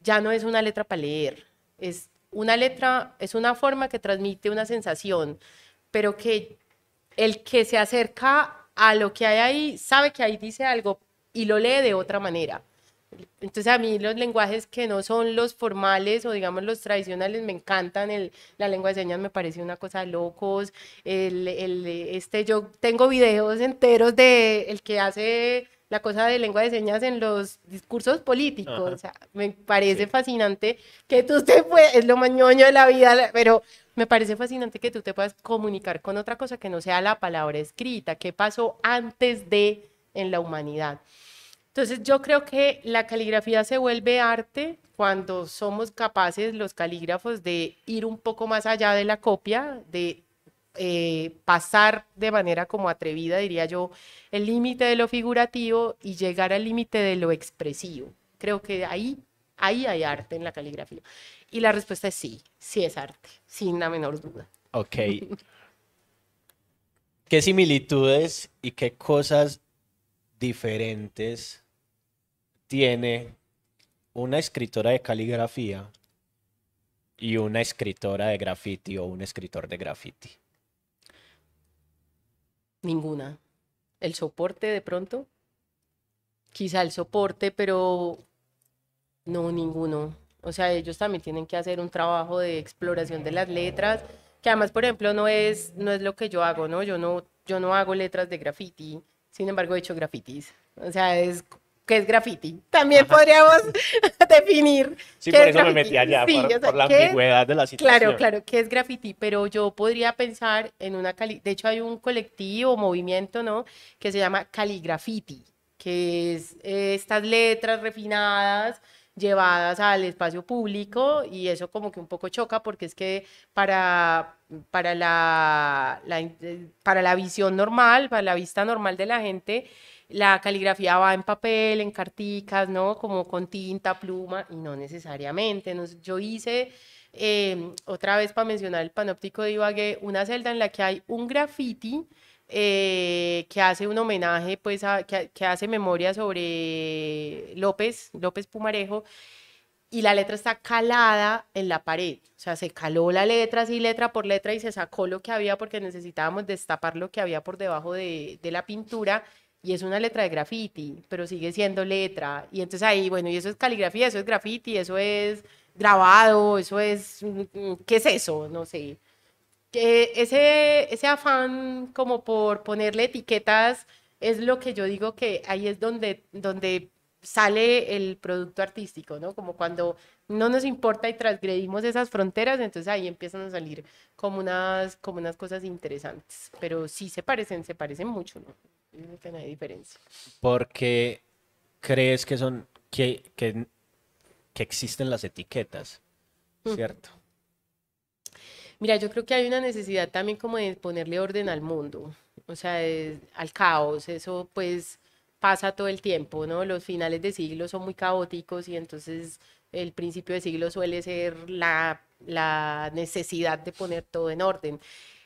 ya no es una letra para leer, es una letra es una forma que transmite una sensación, pero que el que se acerca a lo que hay ahí sabe que ahí dice algo y lo lee de otra manera. Entonces a mí los lenguajes que no son los formales o digamos los tradicionales me encantan, el, la lengua de señas me parece una cosa de locos, el, el, este, yo tengo videos enteros de el que hace la cosa de lengua de señas en los discursos políticos. O sea, me parece sí. fascinante que tú te puedas, es lo mañoño de la vida, pero me parece fascinante que tú te puedas comunicar con otra cosa que no sea la palabra escrita, qué pasó antes de en la humanidad. Entonces yo creo que la caligrafía se vuelve arte cuando somos capaces los calígrafos de ir un poco más allá de la copia, de eh, pasar de manera como atrevida, diría yo, el límite de lo figurativo y llegar al límite de lo expresivo. creo que ahí, ahí hay arte en la caligrafía. Y la respuesta es sí, sí es arte, sin la menor duda. Ok. ¿Qué similitudes y qué cosas diferentes tiene una escritora de caligrafía y una escritora de graffiti o un escritor de graffiti? Ninguna. ¿El soporte de pronto? Quizá el soporte, pero no, ninguno. O sea, ellos también tienen que hacer un trabajo de exploración de las letras, que además, por ejemplo, no es, no es lo que yo hago, ¿no? Yo no, yo no hago letras de graffiti, sin embargo, he hecho grafitis. O sea, es que es graffiti. También podríamos definir. Sí, por eso me metí allá, por, la ambigüedad de la situación. Claro, claro, que es graffiti, pero yo podría pensar en una cali de hecho hay un colectivo, movimiento, ¿no? Que se llama caligrafiti, que es eh, estas letras refinadas llevadas al espacio público y eso como que un poco choca porque es que para, para, la, la, eh, para la visión normal, para la vista normal de la gente, la caligrafía va en papel, en carticas, ¿no? Como con tinta, pluma, y no necesariamente. yo hice, em, otra vez para mencionar el panóptico de Ibagué, una celda en la que hay un graffiti eh, que hace un homenaje, pues, que, que, hace memoria sobre López, López Pumarejo, y la letra está calada en la pared. O sea, se caló la letra así, letra por letra, y se sacó lo que había porque necesitábamos destapar lo que había por debajo de, de la pintura y es una letra de graffiti, pero sigue siendo letra. Y entonces ahí, bueno, y eso es caligrafía, eso es graffiti, eso es grabado, eso es, mm, mm, ¿qué es eso? No sé. Que ese, ese afán como por ponerle etiquetas es lo que yo digo que ahí es donde, donde sale el producto artístico, ¿no? Como cuando no nos importa y transgredimos esas fronteras, entonces ahí empiezan a salir como unas, como unas cosas interesantes. Pero sí se parecen, se parecen mucho, ¿no? que no hay diferencia. Porque crees que son que, que, que existen las etiquetas, mm. Mira, yo creo que hay una necesidad también como de ponerle orden al mundo, o sea, al caos, eso pues pasa todo el tiempo, ¿no? Los finales de siglo son muy caóticos y entonces el principio de siglo suele ser la, la necesidad de poner todo en orden.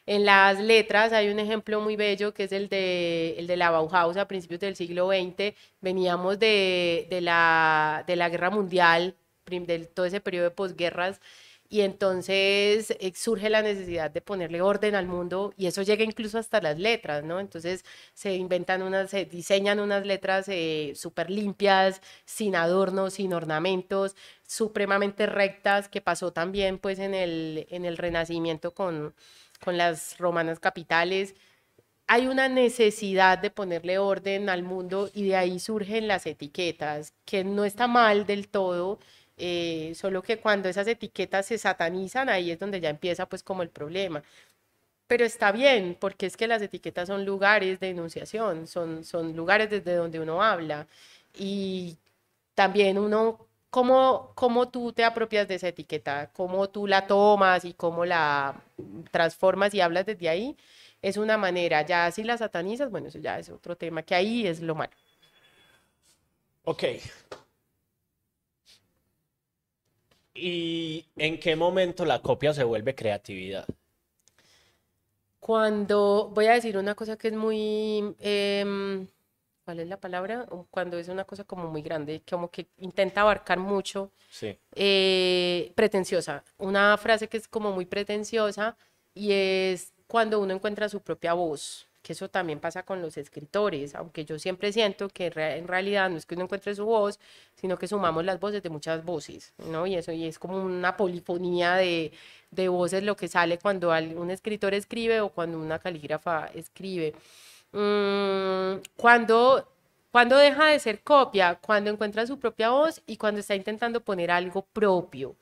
En las letras hay un ejemplo muy bello que es el de, el de la Bauhaus a principios del siglo XX. Veníamos de, de, la, de la guerra mundial, de todo ese periodo de posguerras, y entonces eh, surge la necesidad de ponerle orden al mundo y eso llega incluso hasta las letras, ¿no? Entonces se inventan unas, se diseñan unas letras eh, súper limpias, sin adornos, sin ornamentos, supremamente rectas, que pasó también pues en el, en el Renacimiento con con las romanas capitales. Hay una necesidad de ponerle orden al mundo y de ahí surgen las etiquetas, que no está mal del todo, eh, solo que cuando esas etiquetas se satanizan, ahí es donde ya empieza pues como el problema. Pero está bien, porque es que las etiquetas son lugares de enunciación, son, son lugares desde donde uno habla. Y también uno ¿Cómo, ¿Cómo tú te apropias de esa etiqueta? ¿Cómo tú la tomas y cómo la transformas y hablas desde ahí? Es una manera. Ya si la satanizas, bueno, eso ya es otro tema, que ahí es lo malo. Ok. ¿Y en qué momento la copia se vuelve creatividad? Cuando, voy a decir una cosa que es muy... Em, ¿cuál es la palabra? Cuando es una cosa como muy grande, como que intenta abarcar mucho, sí. Eh, pretenciosa. Una frase que es como muy pretenciosa y es cuando uno encuentra su propia voz, que eso también pasa con los escritores, aunque yo siempre siento que en realidad no es que uno encuentre su voz, sino que sumamos las voces de muchas voces, ¿no? Y eso y es como una polifonía de, de voces lo que sale cuando un escritor escribe o cuando una calígrafa escribe. Mm, cuando, cuando deja de ser copia, cuando encuentra su propia voz y cuando está intentando poner algo propio.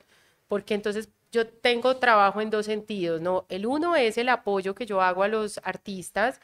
Porque entonces yo tengo trabajo en dos sentidos, ¿no? El uno es el apoyo que yo hago a los artistas.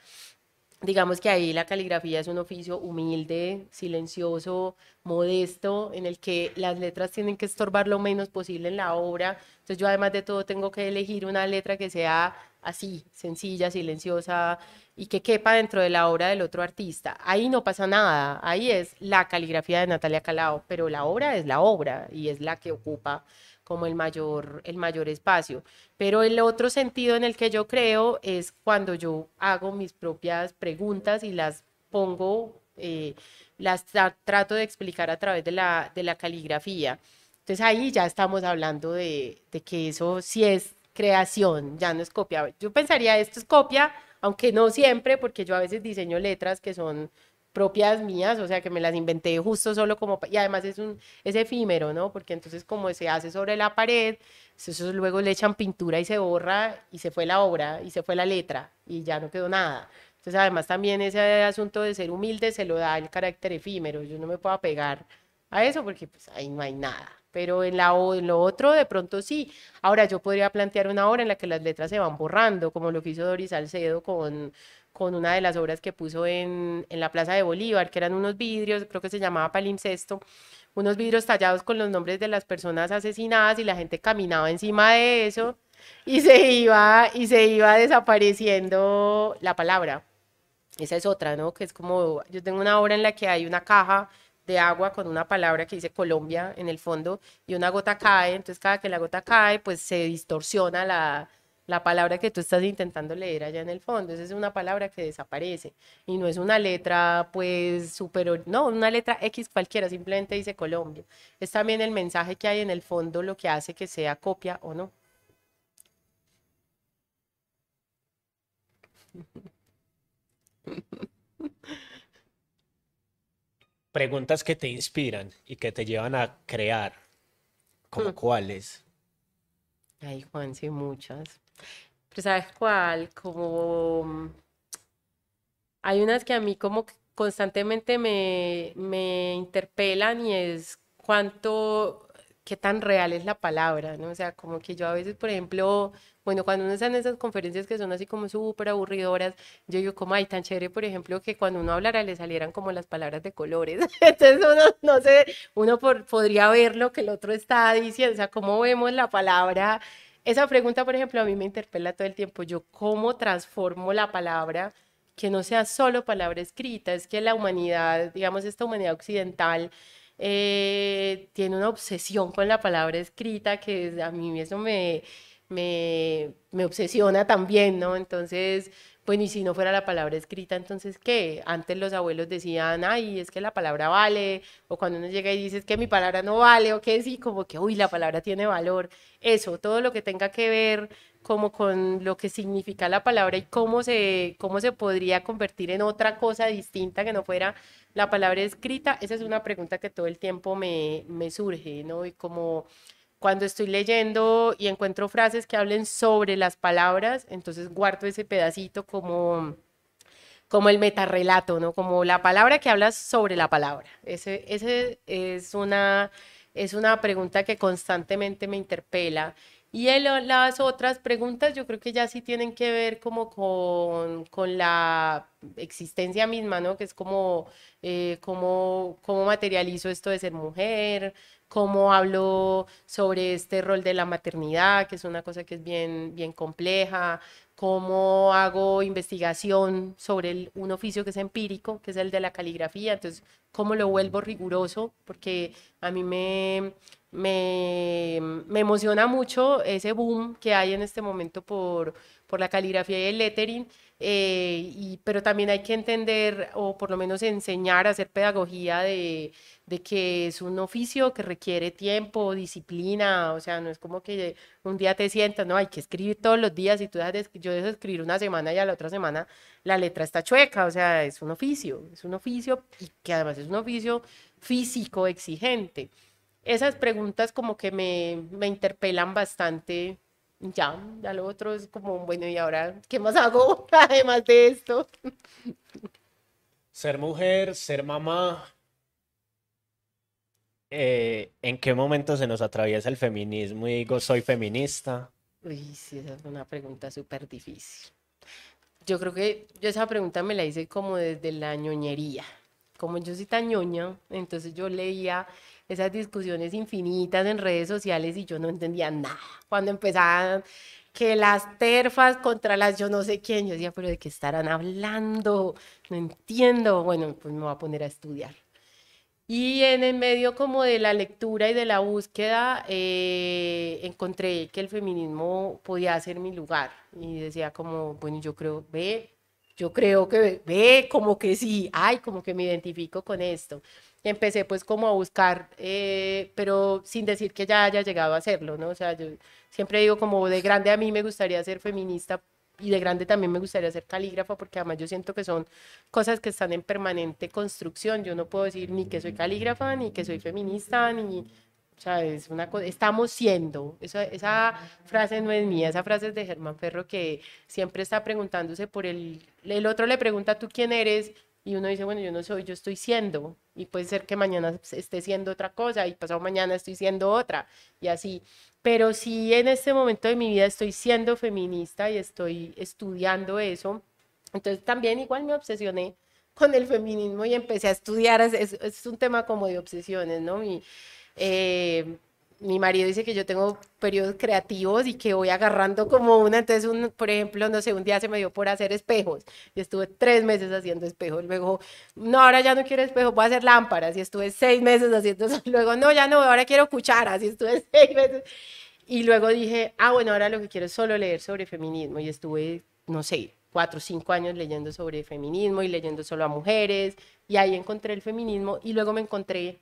Digamos que ahí la caligrafía es un oficio humilde, silencioso, modesto, en el que las letras tienen que estorbar lo menos posible en la obra. Entonces yo además de todo tengo que elegir una letra que sea así, sencilla, silenciosa y que quepa dentro de la obra del otro artista. Ahí no pasa nada, ahí es la caligrafía de Natalia Calao, pero la obra es la obra y es la que ocupa como el mayor, el mayor espacio. Pero el otro sentido en el que yo creo es cuando yo hago mis propias preguntas y las pongo, eh, las trato de explicar a través de la, de la caligrafía. Entonces ahí ya estamos hablando de, de que eso sí es creación, ya no es copia. Yo pensaría, esto es copia, aunque no siempre, porque yo a veces diseño letras que son propias mías, o sea, que me las inventé justo solo como, y además es un, es efímero, ¿no? Porque entonces como se hace sobre la pared, eso luego le echan pintura y se borra y se fue la obra y se fue la letra y ya no quedó nada. Entonces además también ese asunto de ser humilde se lo da el carácter efímero, yo no me puedo apegar a eso porque pues ahí no hay nada pero en, en lo otro de pronto sí. Ahora yo podría plantear una obra en la que las letras se van borrando, como lo que hizo Doris Salcedo con, con una de las obras que puso en, la Plaza de Bolívar, que eran unos vidrios, creo que se llamaba Palimpsesto, unos vidrios tallados con los nombres de las personas asesinadas y la gente caminaba encima de eso y se iba, y se iba desapareciendo la palabra. Esa es otra, ¿no? Que es como, yo tengo una obra en la que hay una caja de agua con una palabra que dice Colombia en el fondo y una gota cae, entonces cada que la gota cae, pues se distorsiona la, la palabra que tú estás intentando leer allá en el fondo. Esa es una palabra que desaparece y no es una letra pues superior, no, una letra X cualquiera, simplemente dice Colombia. Es también el mensaje que hay en el fondo lo que hace que sea copia o no. preguntas que te inspiran y que te llevan a crear, ¿como hmm. cuáles? Ay, Juan, sí, muchas. Pero ¿sabes cuál? Como... Hay unas que a mí como constantemente me, me interpelan y es cuánto, qué tan real es la palabra, ¿no? O sea, como que yo a veces, por ejemplo, bueno, cuando uno está en esas conferencias que son así como súper aburridoras, yo digo, como, ay, tan chévere, por ejemplo, que cuando uno hablara le salieran como las palabras de colores. Entonces uno, no sé, uno podría ver lo que el otro está diciendo, o sea, cómo vemos la palabra. Esa pregunta, por ejemplo, a mí me interpela todo el tiempo. Yo, ¿cómo transformo la palabra? que no sea solo palabra escrita, es que la humanidad, digamos, esta humanidad occidental, eh, tiene una obsesión con la palabra escrita que a mí eso me, me, me obsesiona también, ¿no? Entonces, bueno, y si no fuera la palabra escrita, entonces, ¿qué? Antes los abuelos decían, ay, es que la palabra vale, o cuando uno llega y dice, es que mi palabra no vale, o que sí, como que, uy, la palabra tiene valor. Eso, todo lo que tenga que ver como con lo que significa la palabra y cómo se, cómo se podría convertir en otra cosa distinta que no fuera la palabra escrita, esa es una pregunta que todo el tiempo me, me surge, ¿no? Y como cuando estoy leyendo y encuentro frases que hablen sobre las palabras, entonces guardo ese pedacito como, como el metarrelato, ¿no? Como la palabra que habla sobre la palabra. Ese, ese es, una, es una pregunta que constantemente me interpela. Y las otras preguntas yo creo que ya sí tienen que ver como con, con la existencia misma, ¿no? Que es como eh, cómo, cómo materializo esto de ser mujer, cómo hablo sobre este rol de la maternidad, que es una cosa que es bien, bien compleja, cómo hago investigación sobre un oficio que es empírico, que es el de la caligrafía, entonces cómo lo vuelvo riguroso, porque a mí me, me, me emociona mucho ese boom que hay en este momento por, por la caligrafía y el lettering eh, pero también hay que entender o por lo menos enseñar a hacer pedagogía de, que es un oficio que requiere tiempo, disciplina, o sea, no es como que un día te sientas, no, hay que escribir todos los días y tú dejas de, yo dejo de escribir una semana y a la otra semana la letra está chueca, o sea, es un oficio, es un oficio y que además es un oficio físico exigente. Esas preguntas como que me, me interpelan bastante ya, ya lo otro es como, bueno, ¿y ahora qué más hago además de esto? Ser mujer, ser mamá. Eh, ¿En qué momento se nos atraviesa el feminismo y digo, soy feminista? Uy, sí, esa es una pregunta súper difícil. Yo creo que yo esa pregunta me la hice como desde la ñoñería. Como yo soy tan ñoña, entonces yo leía esas discusiones infinitas en redes sociales y yo no entendía nada. Cuando empezaban que las terfas contra las yo no sé quién. Yo decía, pero ¿de qué estarán hablando? No entiendo. Bueno, pues me voy a poner a estudiar. Y en el medio como de la lectura y de la búsqueda, eh, encontré que el feminismo podía ser mi lugar. Y decía como, bueno, yo creo, ve, yo creo que ve, como que sí, ay, como que me identifico con esto. Empecé pues como a buscar, eh, pero sin decir que ya haya llegado a hacerlo, ¿no? O sea, yo siempre digo como de grande a mí me gustaría ser feminista y de grande también me gustaría ser calígrafa porque además yo siento que son cosas que están en permanente construcción. Yo no puedo decir ni que soy calígrafa, ni que soy feminista, ni... O sea, es una cosa, estamos siendo, esa, esa frase no es mía, esa frase es de Germán Ferro que siempre está preguntándose por el, el otro le pregunta tú quién eres y uno dice, bueno, yo no soy, yo estoy siendo, y puede ser que mañana esté siendo otra cosa y pasado mañana estoy siendo otra, y así pero sí en este momento de mi vida estoy siendo feminista y estoy estudiando eso. Entonces también igual me obsesioné con el feminismo y empecé a estudiar, es, es un tema como de obsesiones, ¿no? Eh, mi marido dice que yo tengo periodos creativos y que voy agarrando como una, entonces, un, por ejemplo, no sé, un día se me dio por hacer espejos y estuve tres meses haciendo espejos, luego, no, ahora ya no quiero espejos, voy a hacer lámparas y estuve seis meses haciendo eso, luego, no, ya no, ahora quiero cucharas y estuve seis meses. Y luego dije, ah, bueno, ahora lo que quiero es solo leer sobre feminismo y estuve, no sé, cuatro o cinco años leyendo sobre feminismo y leyendo solo a mujeres y ahí encontré el feminismo y luego me encontré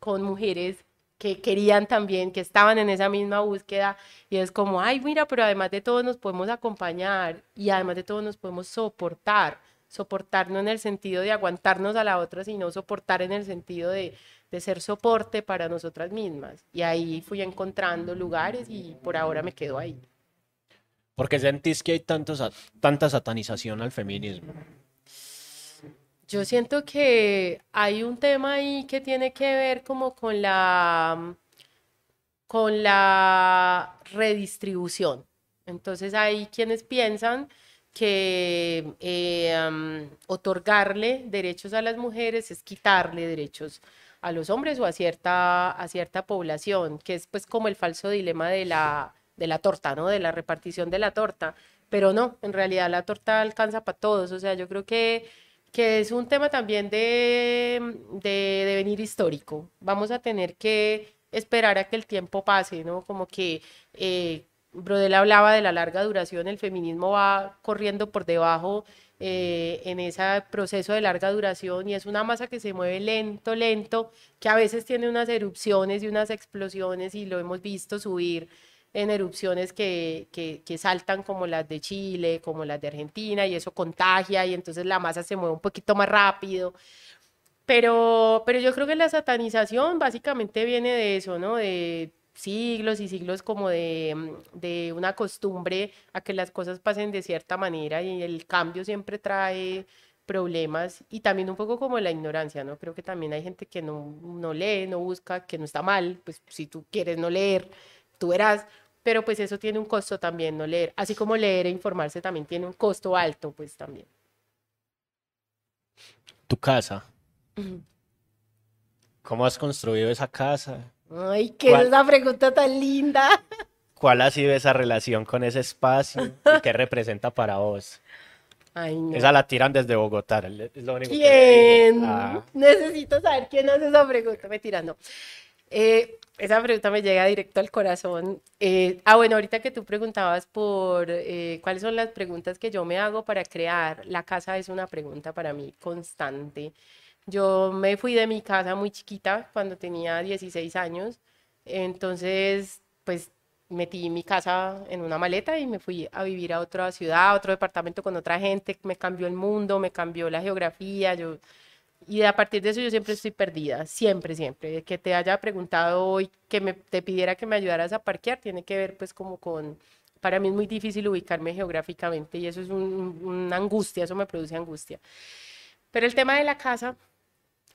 con mujeres que querían también, que estaban en esa misma búsqueda y es como, ay, mira, pero además de todo nos podemos acompañar y además de todo nos podemos soportar, soportar no en el sentido de aguantarnos a la otra, sino soportar en el sentido de, de ser soporte para nosotras mismas. Y ahí fui encontrando lugares y por ahora me quedo ahí. ¿Por qué sentís que hay tanta satanización al feminismo? Yo siento que hay un tema ahí que tiene que ver como con la, con la redistribución. Entonces hay quienes piensan que eh, otorgarle derechos a las mujeres es quitarle derechos a los hombres o a cierta, a cierta población, que es pues como el falso dilema de la, de la torta, ¿no? De la repartición de la torta. Pero no, en realidad la torta alcanza para todos. O sea, yo creo que que es un tema también de, de devenir histórico. Vamos a tener que esperar a que el tiempo pase, ¿no? Como que eh, Brodel hablaba de la larga duración, el feminismo va corriendo por debajo eh, en ese proceso de larga duración y es una masa que se mueve lento, lento, que a veces tiene unas erupciones y unas explosiones y lo hemos visto subir en erupciones que, que, saltan como las de Chile, como las de Argentina, y eso contagia y entonces la masa se mueve un poquito más rápido. Pero, pero yo creo que la satanización básicamente viene de eso, ¿no? De siglos y siglos como de, de una costumbre a que las cosas pasen de cierta manera y el cambio siempre trae problemas y también un poco como la ignorancia, ¿no? Creo que también hay gente que no, no lee, no busca, que no está mal, pues si tú quieres no leer, tú verás, pero pues eso tiene un costo también, no leer. Así como leer e informarse también tiene un costo alto, pues también. Tu casa. ¿Cómo has construido esa casa? Ay, qué es una pregunta tan linda. ¿Cuál ha sido esa relación con ese espacio y qué representa para vos? Ay, no. Esa la tiran desde Bogotá. Es lo único ¿Quién? Ah. Necesito saber quién hace esa pregunta. Me tirando. Eh, esa pregunta me llega directo al corazón. Eh, ah, bueno, ahorita que tú preguntabas por eh, cuáles son las preguntas que yo me hago para crear, la casa es una pregunta para mí constante. Yo me fui de mi casa muy chiquita cuando tenía 16 años, entonces pues metí mi casa en una maleta y me fui a vivir a otra ciudad, a otro departamento con otra gente, me cambió el mundo, me cambió la geografía, yo y a partir de eso yo siempre estoy perdida, siempre, siempre. Que te haya preguntado hoy, que me, te pidiera que me ayudaras a parquear, tiene que ver pues como con, para mí es muy difícil ubicarme geográficamente y eso es una angustia, eso me produce angustia. Pero el tema de la casa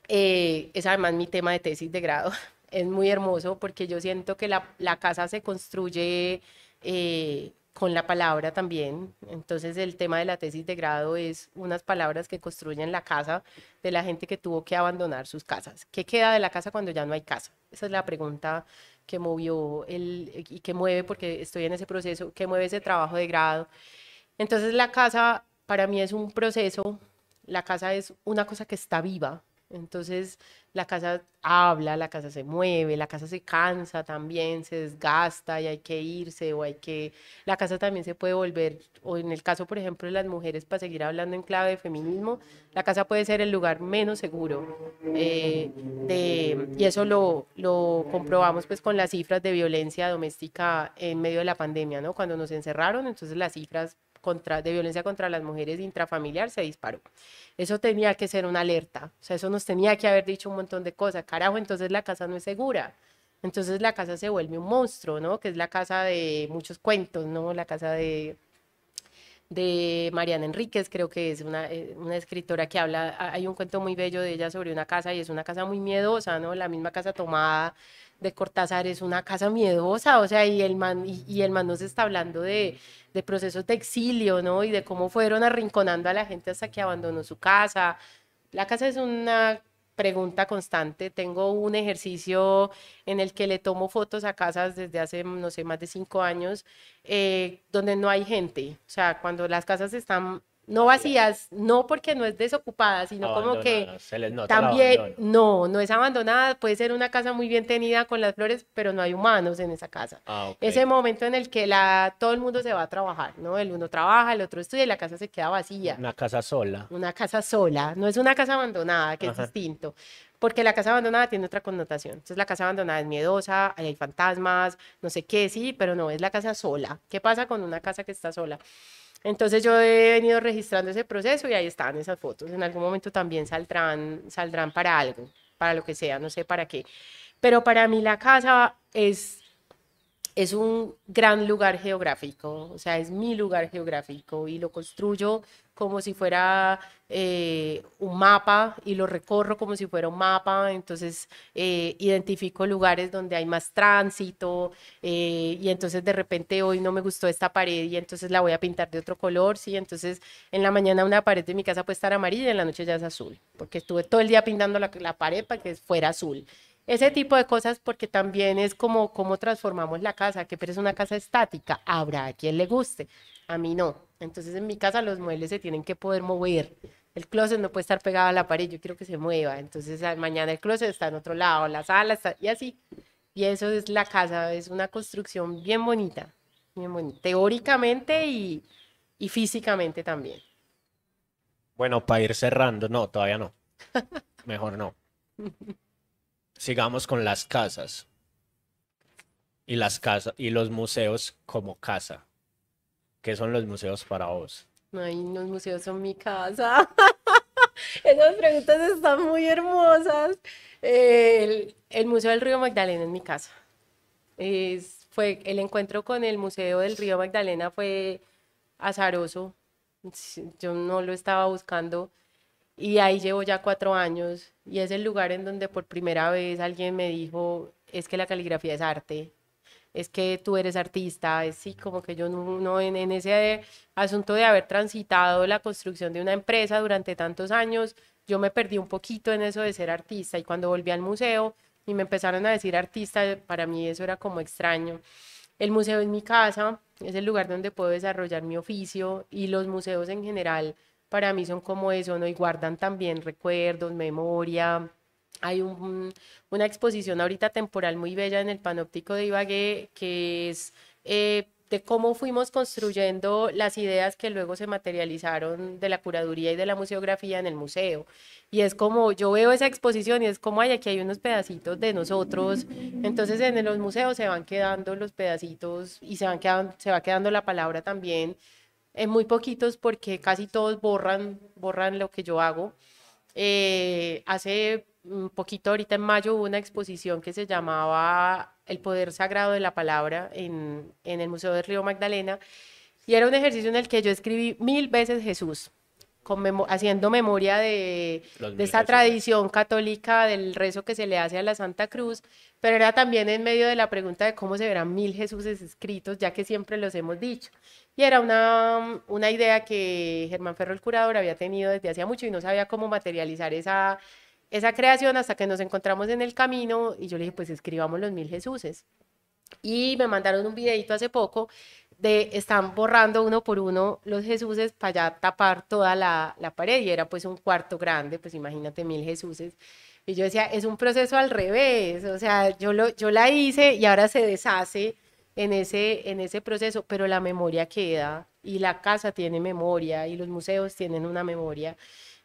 eh, es además mi tema de tesis de grado. Es muy hermoso porque yo siento que la, la casa se construye eh, con la palabra también. Entonces el tema de la tesis de grado es unas palabras que construyen la casa de la gente que tuvo que abandonar sus casas. ¿Qué queda de la casa cuando ya no hay casa? Esa es la pregunta que movió el, y que mueve, porque estoy en ese proceso, que mueve ese trabajo de grado. Entonces la casa para mí es un proceso, la casa es una cosa que está viva, entonces la casa habla, la casa se mueve, la casa se cansa también, se desgasta y hay que irse o hay que... La casa también se puede volver, o en el caso, por ejemplo, de las mujeres, para seguir hablando en clave de feminismo, la casa puede ser el lugar menos seguro. Eh, de, y eso lo, lo comprobamos pues con las cifras de violencia doméstica en medio de la pandemia, ¿no? Cuando nos encerraron, entonces las cifras contra, de violencia contra las mujeres intrafamiliar se disparó. Eso tenía que ser una alerta, o sea, eso nos tenía que haber dicho un montón de cosas. Carajo, entonces la casa no es segura. Entonces la casa se vuelve un monstruo, ¿no? Que es la casa de muchos cuentos, ¿no? La casa de, de Mariana Enríquez, creo que es una, eh, una, escritora que habla, hay un cuento muy bello de ella sobre una casa y es una casa muy miedosa, ¿no? La misma casa tomada de Cortázar es una casa miedosa, o sea, y el man, y, el man nos está hablando de, de, procesos de exilio, ¿no? Y de cómo fueron arrinconando a la gente hasta que abandonó su casa. La casa es una pregunta constante. Tengo un ejercicio en el que le tomo fotos a casas desde hace, no sé, más de cinco años, eh, donde no hay gente. O sea, cuando las casas están no vacías, no porque no es desocupada, sino como que también, no, no es abandonada, puede ser una casa muy bien tenida con las flores, pero no hay humanos en esa casa. Ah, Ese momento en el que la, todo el mundo se va a trabajar, ¿no? El uno trabaja, el otro estudia y la casa se queda vacía. Una casa sola. Una casa sola, no es una casa abandonada, que es distinto. Porque la casa abandonada tiene otra connotación. Entonces la casa abandonada es miedosa, hay fantasmas, no sé qué, sí, pero no, es la casa sola. ¿Qué pasa con una casa que está sola? Entonces yo he venido registrando ese proceso y ahí están esas fotos. En algún momento también saldrán, saldrán para algo, para lo que sea, no sé para qué. Pero para mí la casa es es un gran lugar geográfico, o sea, es mi lugar geográfico y lo construyo como si fuera eh, un mapa y lo recorro como si fuera un mapa, entonces eh, identifico lugares donde hay más tránsito eh, y entonces de repente hoy no me gustó esta pared y entonces la voy a pintar de otro color, sí, entonces en la mañana una pared de mi casa puede estar amarilla y en la noche ya es azul, porque estuve todo el día pintando la, la pared para que fuera azul. Ese tipo de cosas porque también es como cómo transformamos la casa, que pero es una casa estática, habrá a quien le guste, a mí no. Entonces en mi casa los muebles se tienen que poder mover. El closet no puede estar pegado a la pared, yo quiero que se mueva. Entonces mañana el closet está en otro lado, la sala está y así. Y eso es la casa, es una construcción bien bonita, bien bonita, teóricamente y, y físicamente también. Bueno, para ir cerrando, no, todavía no. Mejor no. sigamos con las casas. Y las casas y los museos como casa. ¿Qué son los museos para vos? Ay, los museos son mi casa. Esas preguntas están muy hermosas. El, Museo del Río Magdalena es mi casa. Es, fue, el encuentro con el Museo del Río Magdalena fue azaroso. Yo no lo estaba buscando y ahí llevo ya cuatro años y es el lugar en donde por primera vez alguien me dijo, es que la caligrafía es arte, es que tú eres artista, es sí, como que yo no, en, en, ese asunto de haber transitado la construcción de una empresa durante tantos años, yo me perdí un poquito en eso de ser artista y cuando volví al museo y me empezaron a decir artista, para mí eso era como extraño. El museo es mi casa, es el lugar donde puedo desarrollar mi oficio y los museos en general para mí son como eso, ¿no? Y guardan también recuerdos, memoria. Hay una exposición ahorita temporal muy bella en el Panóptico de Ibagué que es eh, de cómo fuimos construyendo las ideas que luego se materializaron de la curaduría y de la museografía en el museo. Y es como, yo veo esa exposición y es como, ay, aquí hay unos pedacitos de nosotros. Entonces en los museos se van quedando los pedacitos y se, van quedando, se va quedando la palabra también en muy poquitos porque casi todos borran, borran lo que yo hago. Eh, hace un poquito, ahorita en mayo, hubo una exposición que se llamaba El Poder Sagrado de la Palabra en, en el Museo del Río Magdalena y era un ejercicio en el que yo escribí mil veces Jesús haciendo memoria de, de esa tradición católica del rezo que se le hace a la Santa Cruz, pero era también en medio de la pregunta de cómo se verán mil Jesuses escritos, ya que siempre los hemos dicho. Y era una, una idea que Germán Ferro, el curador, había tenido desde hacía mucho y no sabía cómo materializar esa, esa creación hasta que nos encontramos en el camino y yo le dije, pues escribamos los mil Jesuses. Y me mandaron un videito hace poco de están borrando uno por uno los Jesuses para ya tapar toda la, la, pared y era pues un cuarto grande, pues imagínate mil Jesuses. Y yo decía, es un proceso al revés, o sea, yo, lo, yo la hice y ahora se deshace en ese, en ese proceso, pero la memoria queda y la casa tiene memoria y los museos tienen una memoria.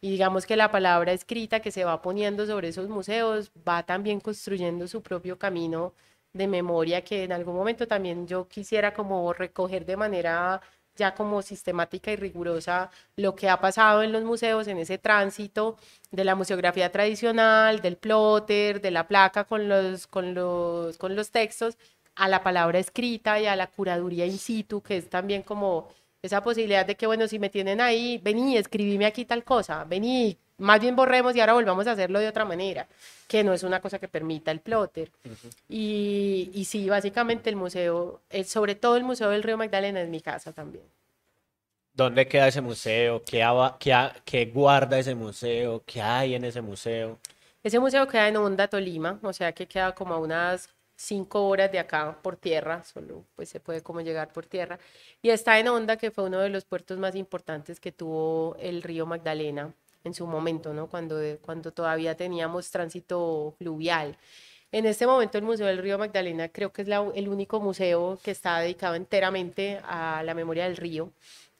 Y digamos que la palabra escrita que se va poniendo sobre esos museos va también construyendo su propio camino de memoria que en algún momento también yo quisiera como recoger de manera ya como sistemática y rigurosa lo que ha pasado en los museos en ese tránsito de la museografía tradicional, del plotter, de la placa con los, con los, con los textos, a la palabra escrita y a la curaduría in situ, que es también como esa posibilidad de que, bueno, si me tienen ahí, vení, escribime aquí tal cosa, vení, más bien borremos y ahora volvamos a hacerlo de otra manera, que no es una cosa que permita el plotter. y, y, sí, básicamente el museo, eh, sobre todo el Museo del Río Magdalena es mi casa también. ¿Dónde queda ese museo? ¿Qué, qué, qué guarda ese museo? ¿Qué hay en ese museo? Ese museo queda en Honda, Tolima, o sea que queda como a unas cinco horas de acá por tierra, solo pues se puede como llegar por tierra. Y está en Honda, que fue uno de los puertos más importantes que tuvo el río Magdalena en su momento, ¿no? Cuando, cuando todavía teníamos tránsito fluvial. En este momento el Museo del Río Magdalena creo que es el único museo que está dedicado enteramente a la memoria del río.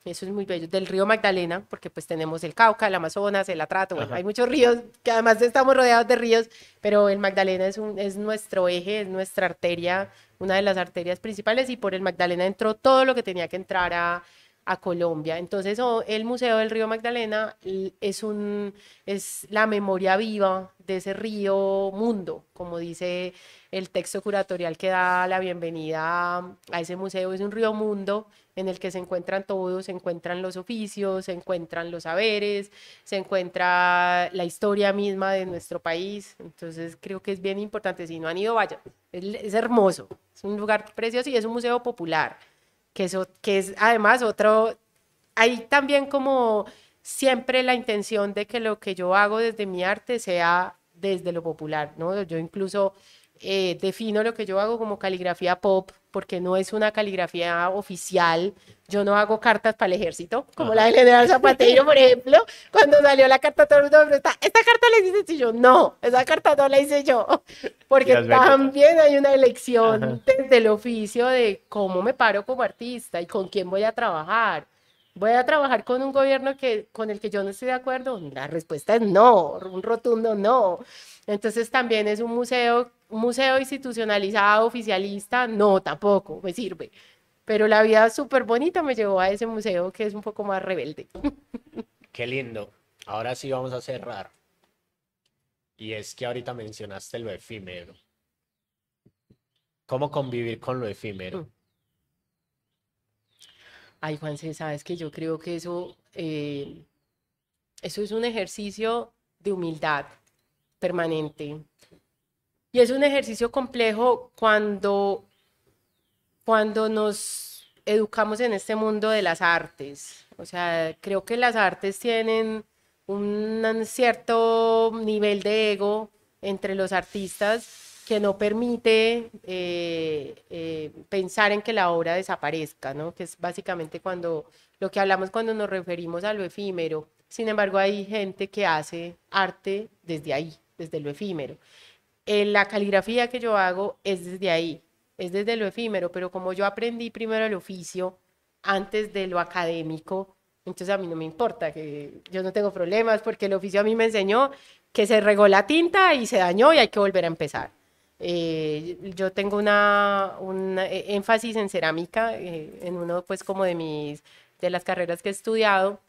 Eso es muy bello. Del río Magdalena, porque pues tenemos el Cauca, el Amazonas, el Atrato, bueno, hay muchos ríos, que además estamos rodeados de ríos, pero el Magdalena es, un, es nuestro eje, es nuestra arteria, una de las arterias principales, y por el Magdalena entró todo lo que tenía que entrar a, a Colombia. Entonces, el Museo del Río Magdalena es, un, es la memoria viva de ese río mundo, como dice el texto curatorial que da la bienvenida a ese museo. Es un río mundo en el que se encuentran todos, se encuentran los oficios, se encuentran los saberes, se encuentra la historia misma de nuestro país. Entonces, creo que es bien importante. Si no han ido, vayan. es hermoso, es un lugar precioso y es un museo popular que, eso, que es además otro, hay también como siempre la intención de que lo que yo hago desde mi arte sea desde lo popular, ¿no? Yo incluso eh, defino lo que yo hago como caligrafía pop, porque no es una caligrafía oficial. Yo no hago cartas para el ejército, como la del general Zapatero, por ejemplo. Cuando salió la carta, todo el mundo esta carta la hice yo. No, esa carta no la hice yo. Porque también hay una elección desde el oficio de cómo me paro como artista y con quién voy a trabajar. ¿Voy a trabajar con un gobierno que, con el que yo no estoy de acuerdo? La respuesta es no, un rotundo no. Entonces también es un museo, un museo institucionalizado, oficialista, no, tampoco me sirve. Pero la vida súper bonita me llevó a ese museo que es un poco más rebelde. Qué lindo. Ahora sí vamos a cerrar. Y es que ahorita mencionaste lo efímero. ¿Cómo convivir con lo efímero? Mm. Ay, Juanse, sabes que yo creo que eso, eh, eso es un ejercicio de humildad permanente. Y es un ejercicio complejo cuando, cuando nos educamos en este mundo de las artes. O sea, creo que las artes tienen un cierto nivel de ego entre los artistas que no permite eh, eh, pensar en que la obra desaparezca, ¿no? que es básicamente cuando lo que hablamos cuando nos referimos a lo efímero. Sin embargo, hay gente que hace arte desde ahí, desde lo efímero. Eh, la caligrafía que yo hago es desde ahí, es desde lo efímero, pero como yo aprendí primero el oficio antes de lo académico, entonces a mí no me importa, que yo no tengo problemas porque el oficio a mí me enseñó que se regó la tinta y se dañó y hay que volver a empezar. Eh, yo tengo una, un e, énfasis en cerámica, eh, en uno pues como de mis, de las carreras que he estudiado,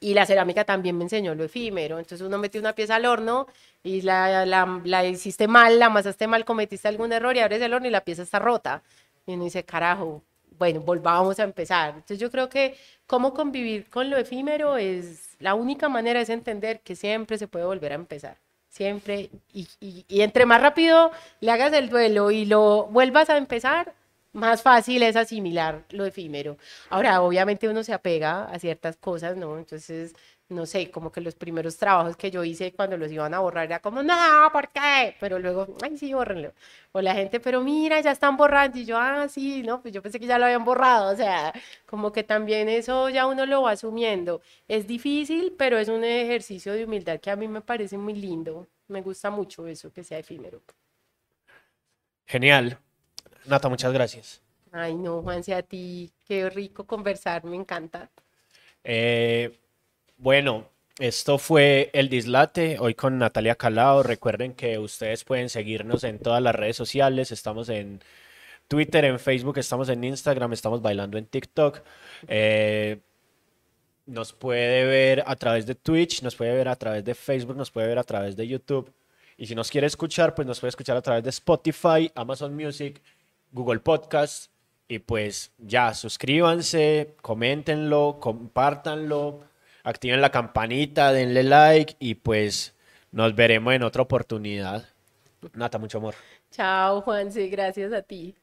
y la cerámica también me enseñó lo efímero. Entonces uno mete una pieza al horno y la, la, la, hiciste mal, la amasaste mal, cometiste algún error y abres el horno y la pieza está rota. Y uno dice, carajo, bueno, volvamos a empezar. Entonces yo creo que cómo convivir con lo efímero es la única manera es entender que siempre se puede volver a empezar siempre. Y, y, entre más rápido le hagas el duelo y lo vuelvas a empezar, más fácil es asimilar lo efímero. Ahora, obviamente uno se apega a ciertas cosas, ¿no? Entonces, no sé, como que los primeros trabajos que yo hice cuando los iban a borrar era como, no, ¿por qué? Pero luego, ay, sí, bórrenlo. O la gente, pero mira, ya están borrando. Y yo, ah, sí, no, pues yo pensé que ya lo habían borrado. O sea, como que también eso ya uno lo va asumiendo. Es difícil, pero es un ejercicio de humildad que a mí me parece muy lindo. Me gusta mucho eso, que sea efímero. Genial. Nata, muchas gracias. Ay, no, Juanse, a ti, qué rico conversar, me encanta. Eh, bueno, esto fue El Dislate, hoy con Natalia Calao. Recuerden que ustedes pueden seguirnos en todas las redes sociales, estamos en Twitter, en Facebook, estamos en Instagram, estamos bailando en TikTok. Eh, nos puede ver a través de Twitch, nos puede ver a través de Facebook, nos puede ver a través de YouTube. Y si nos quiere escuchar, pues nos puede escuchar a través de Spotify, Amazon Music Google Podcast. Y pues ya, suscríbanse, coméntenlo, compártanlo, activen la campanita, denle like y pues nos veremos en otra oportunidad. Nata, mucho amor. Chao, Juanse, gracias a ti.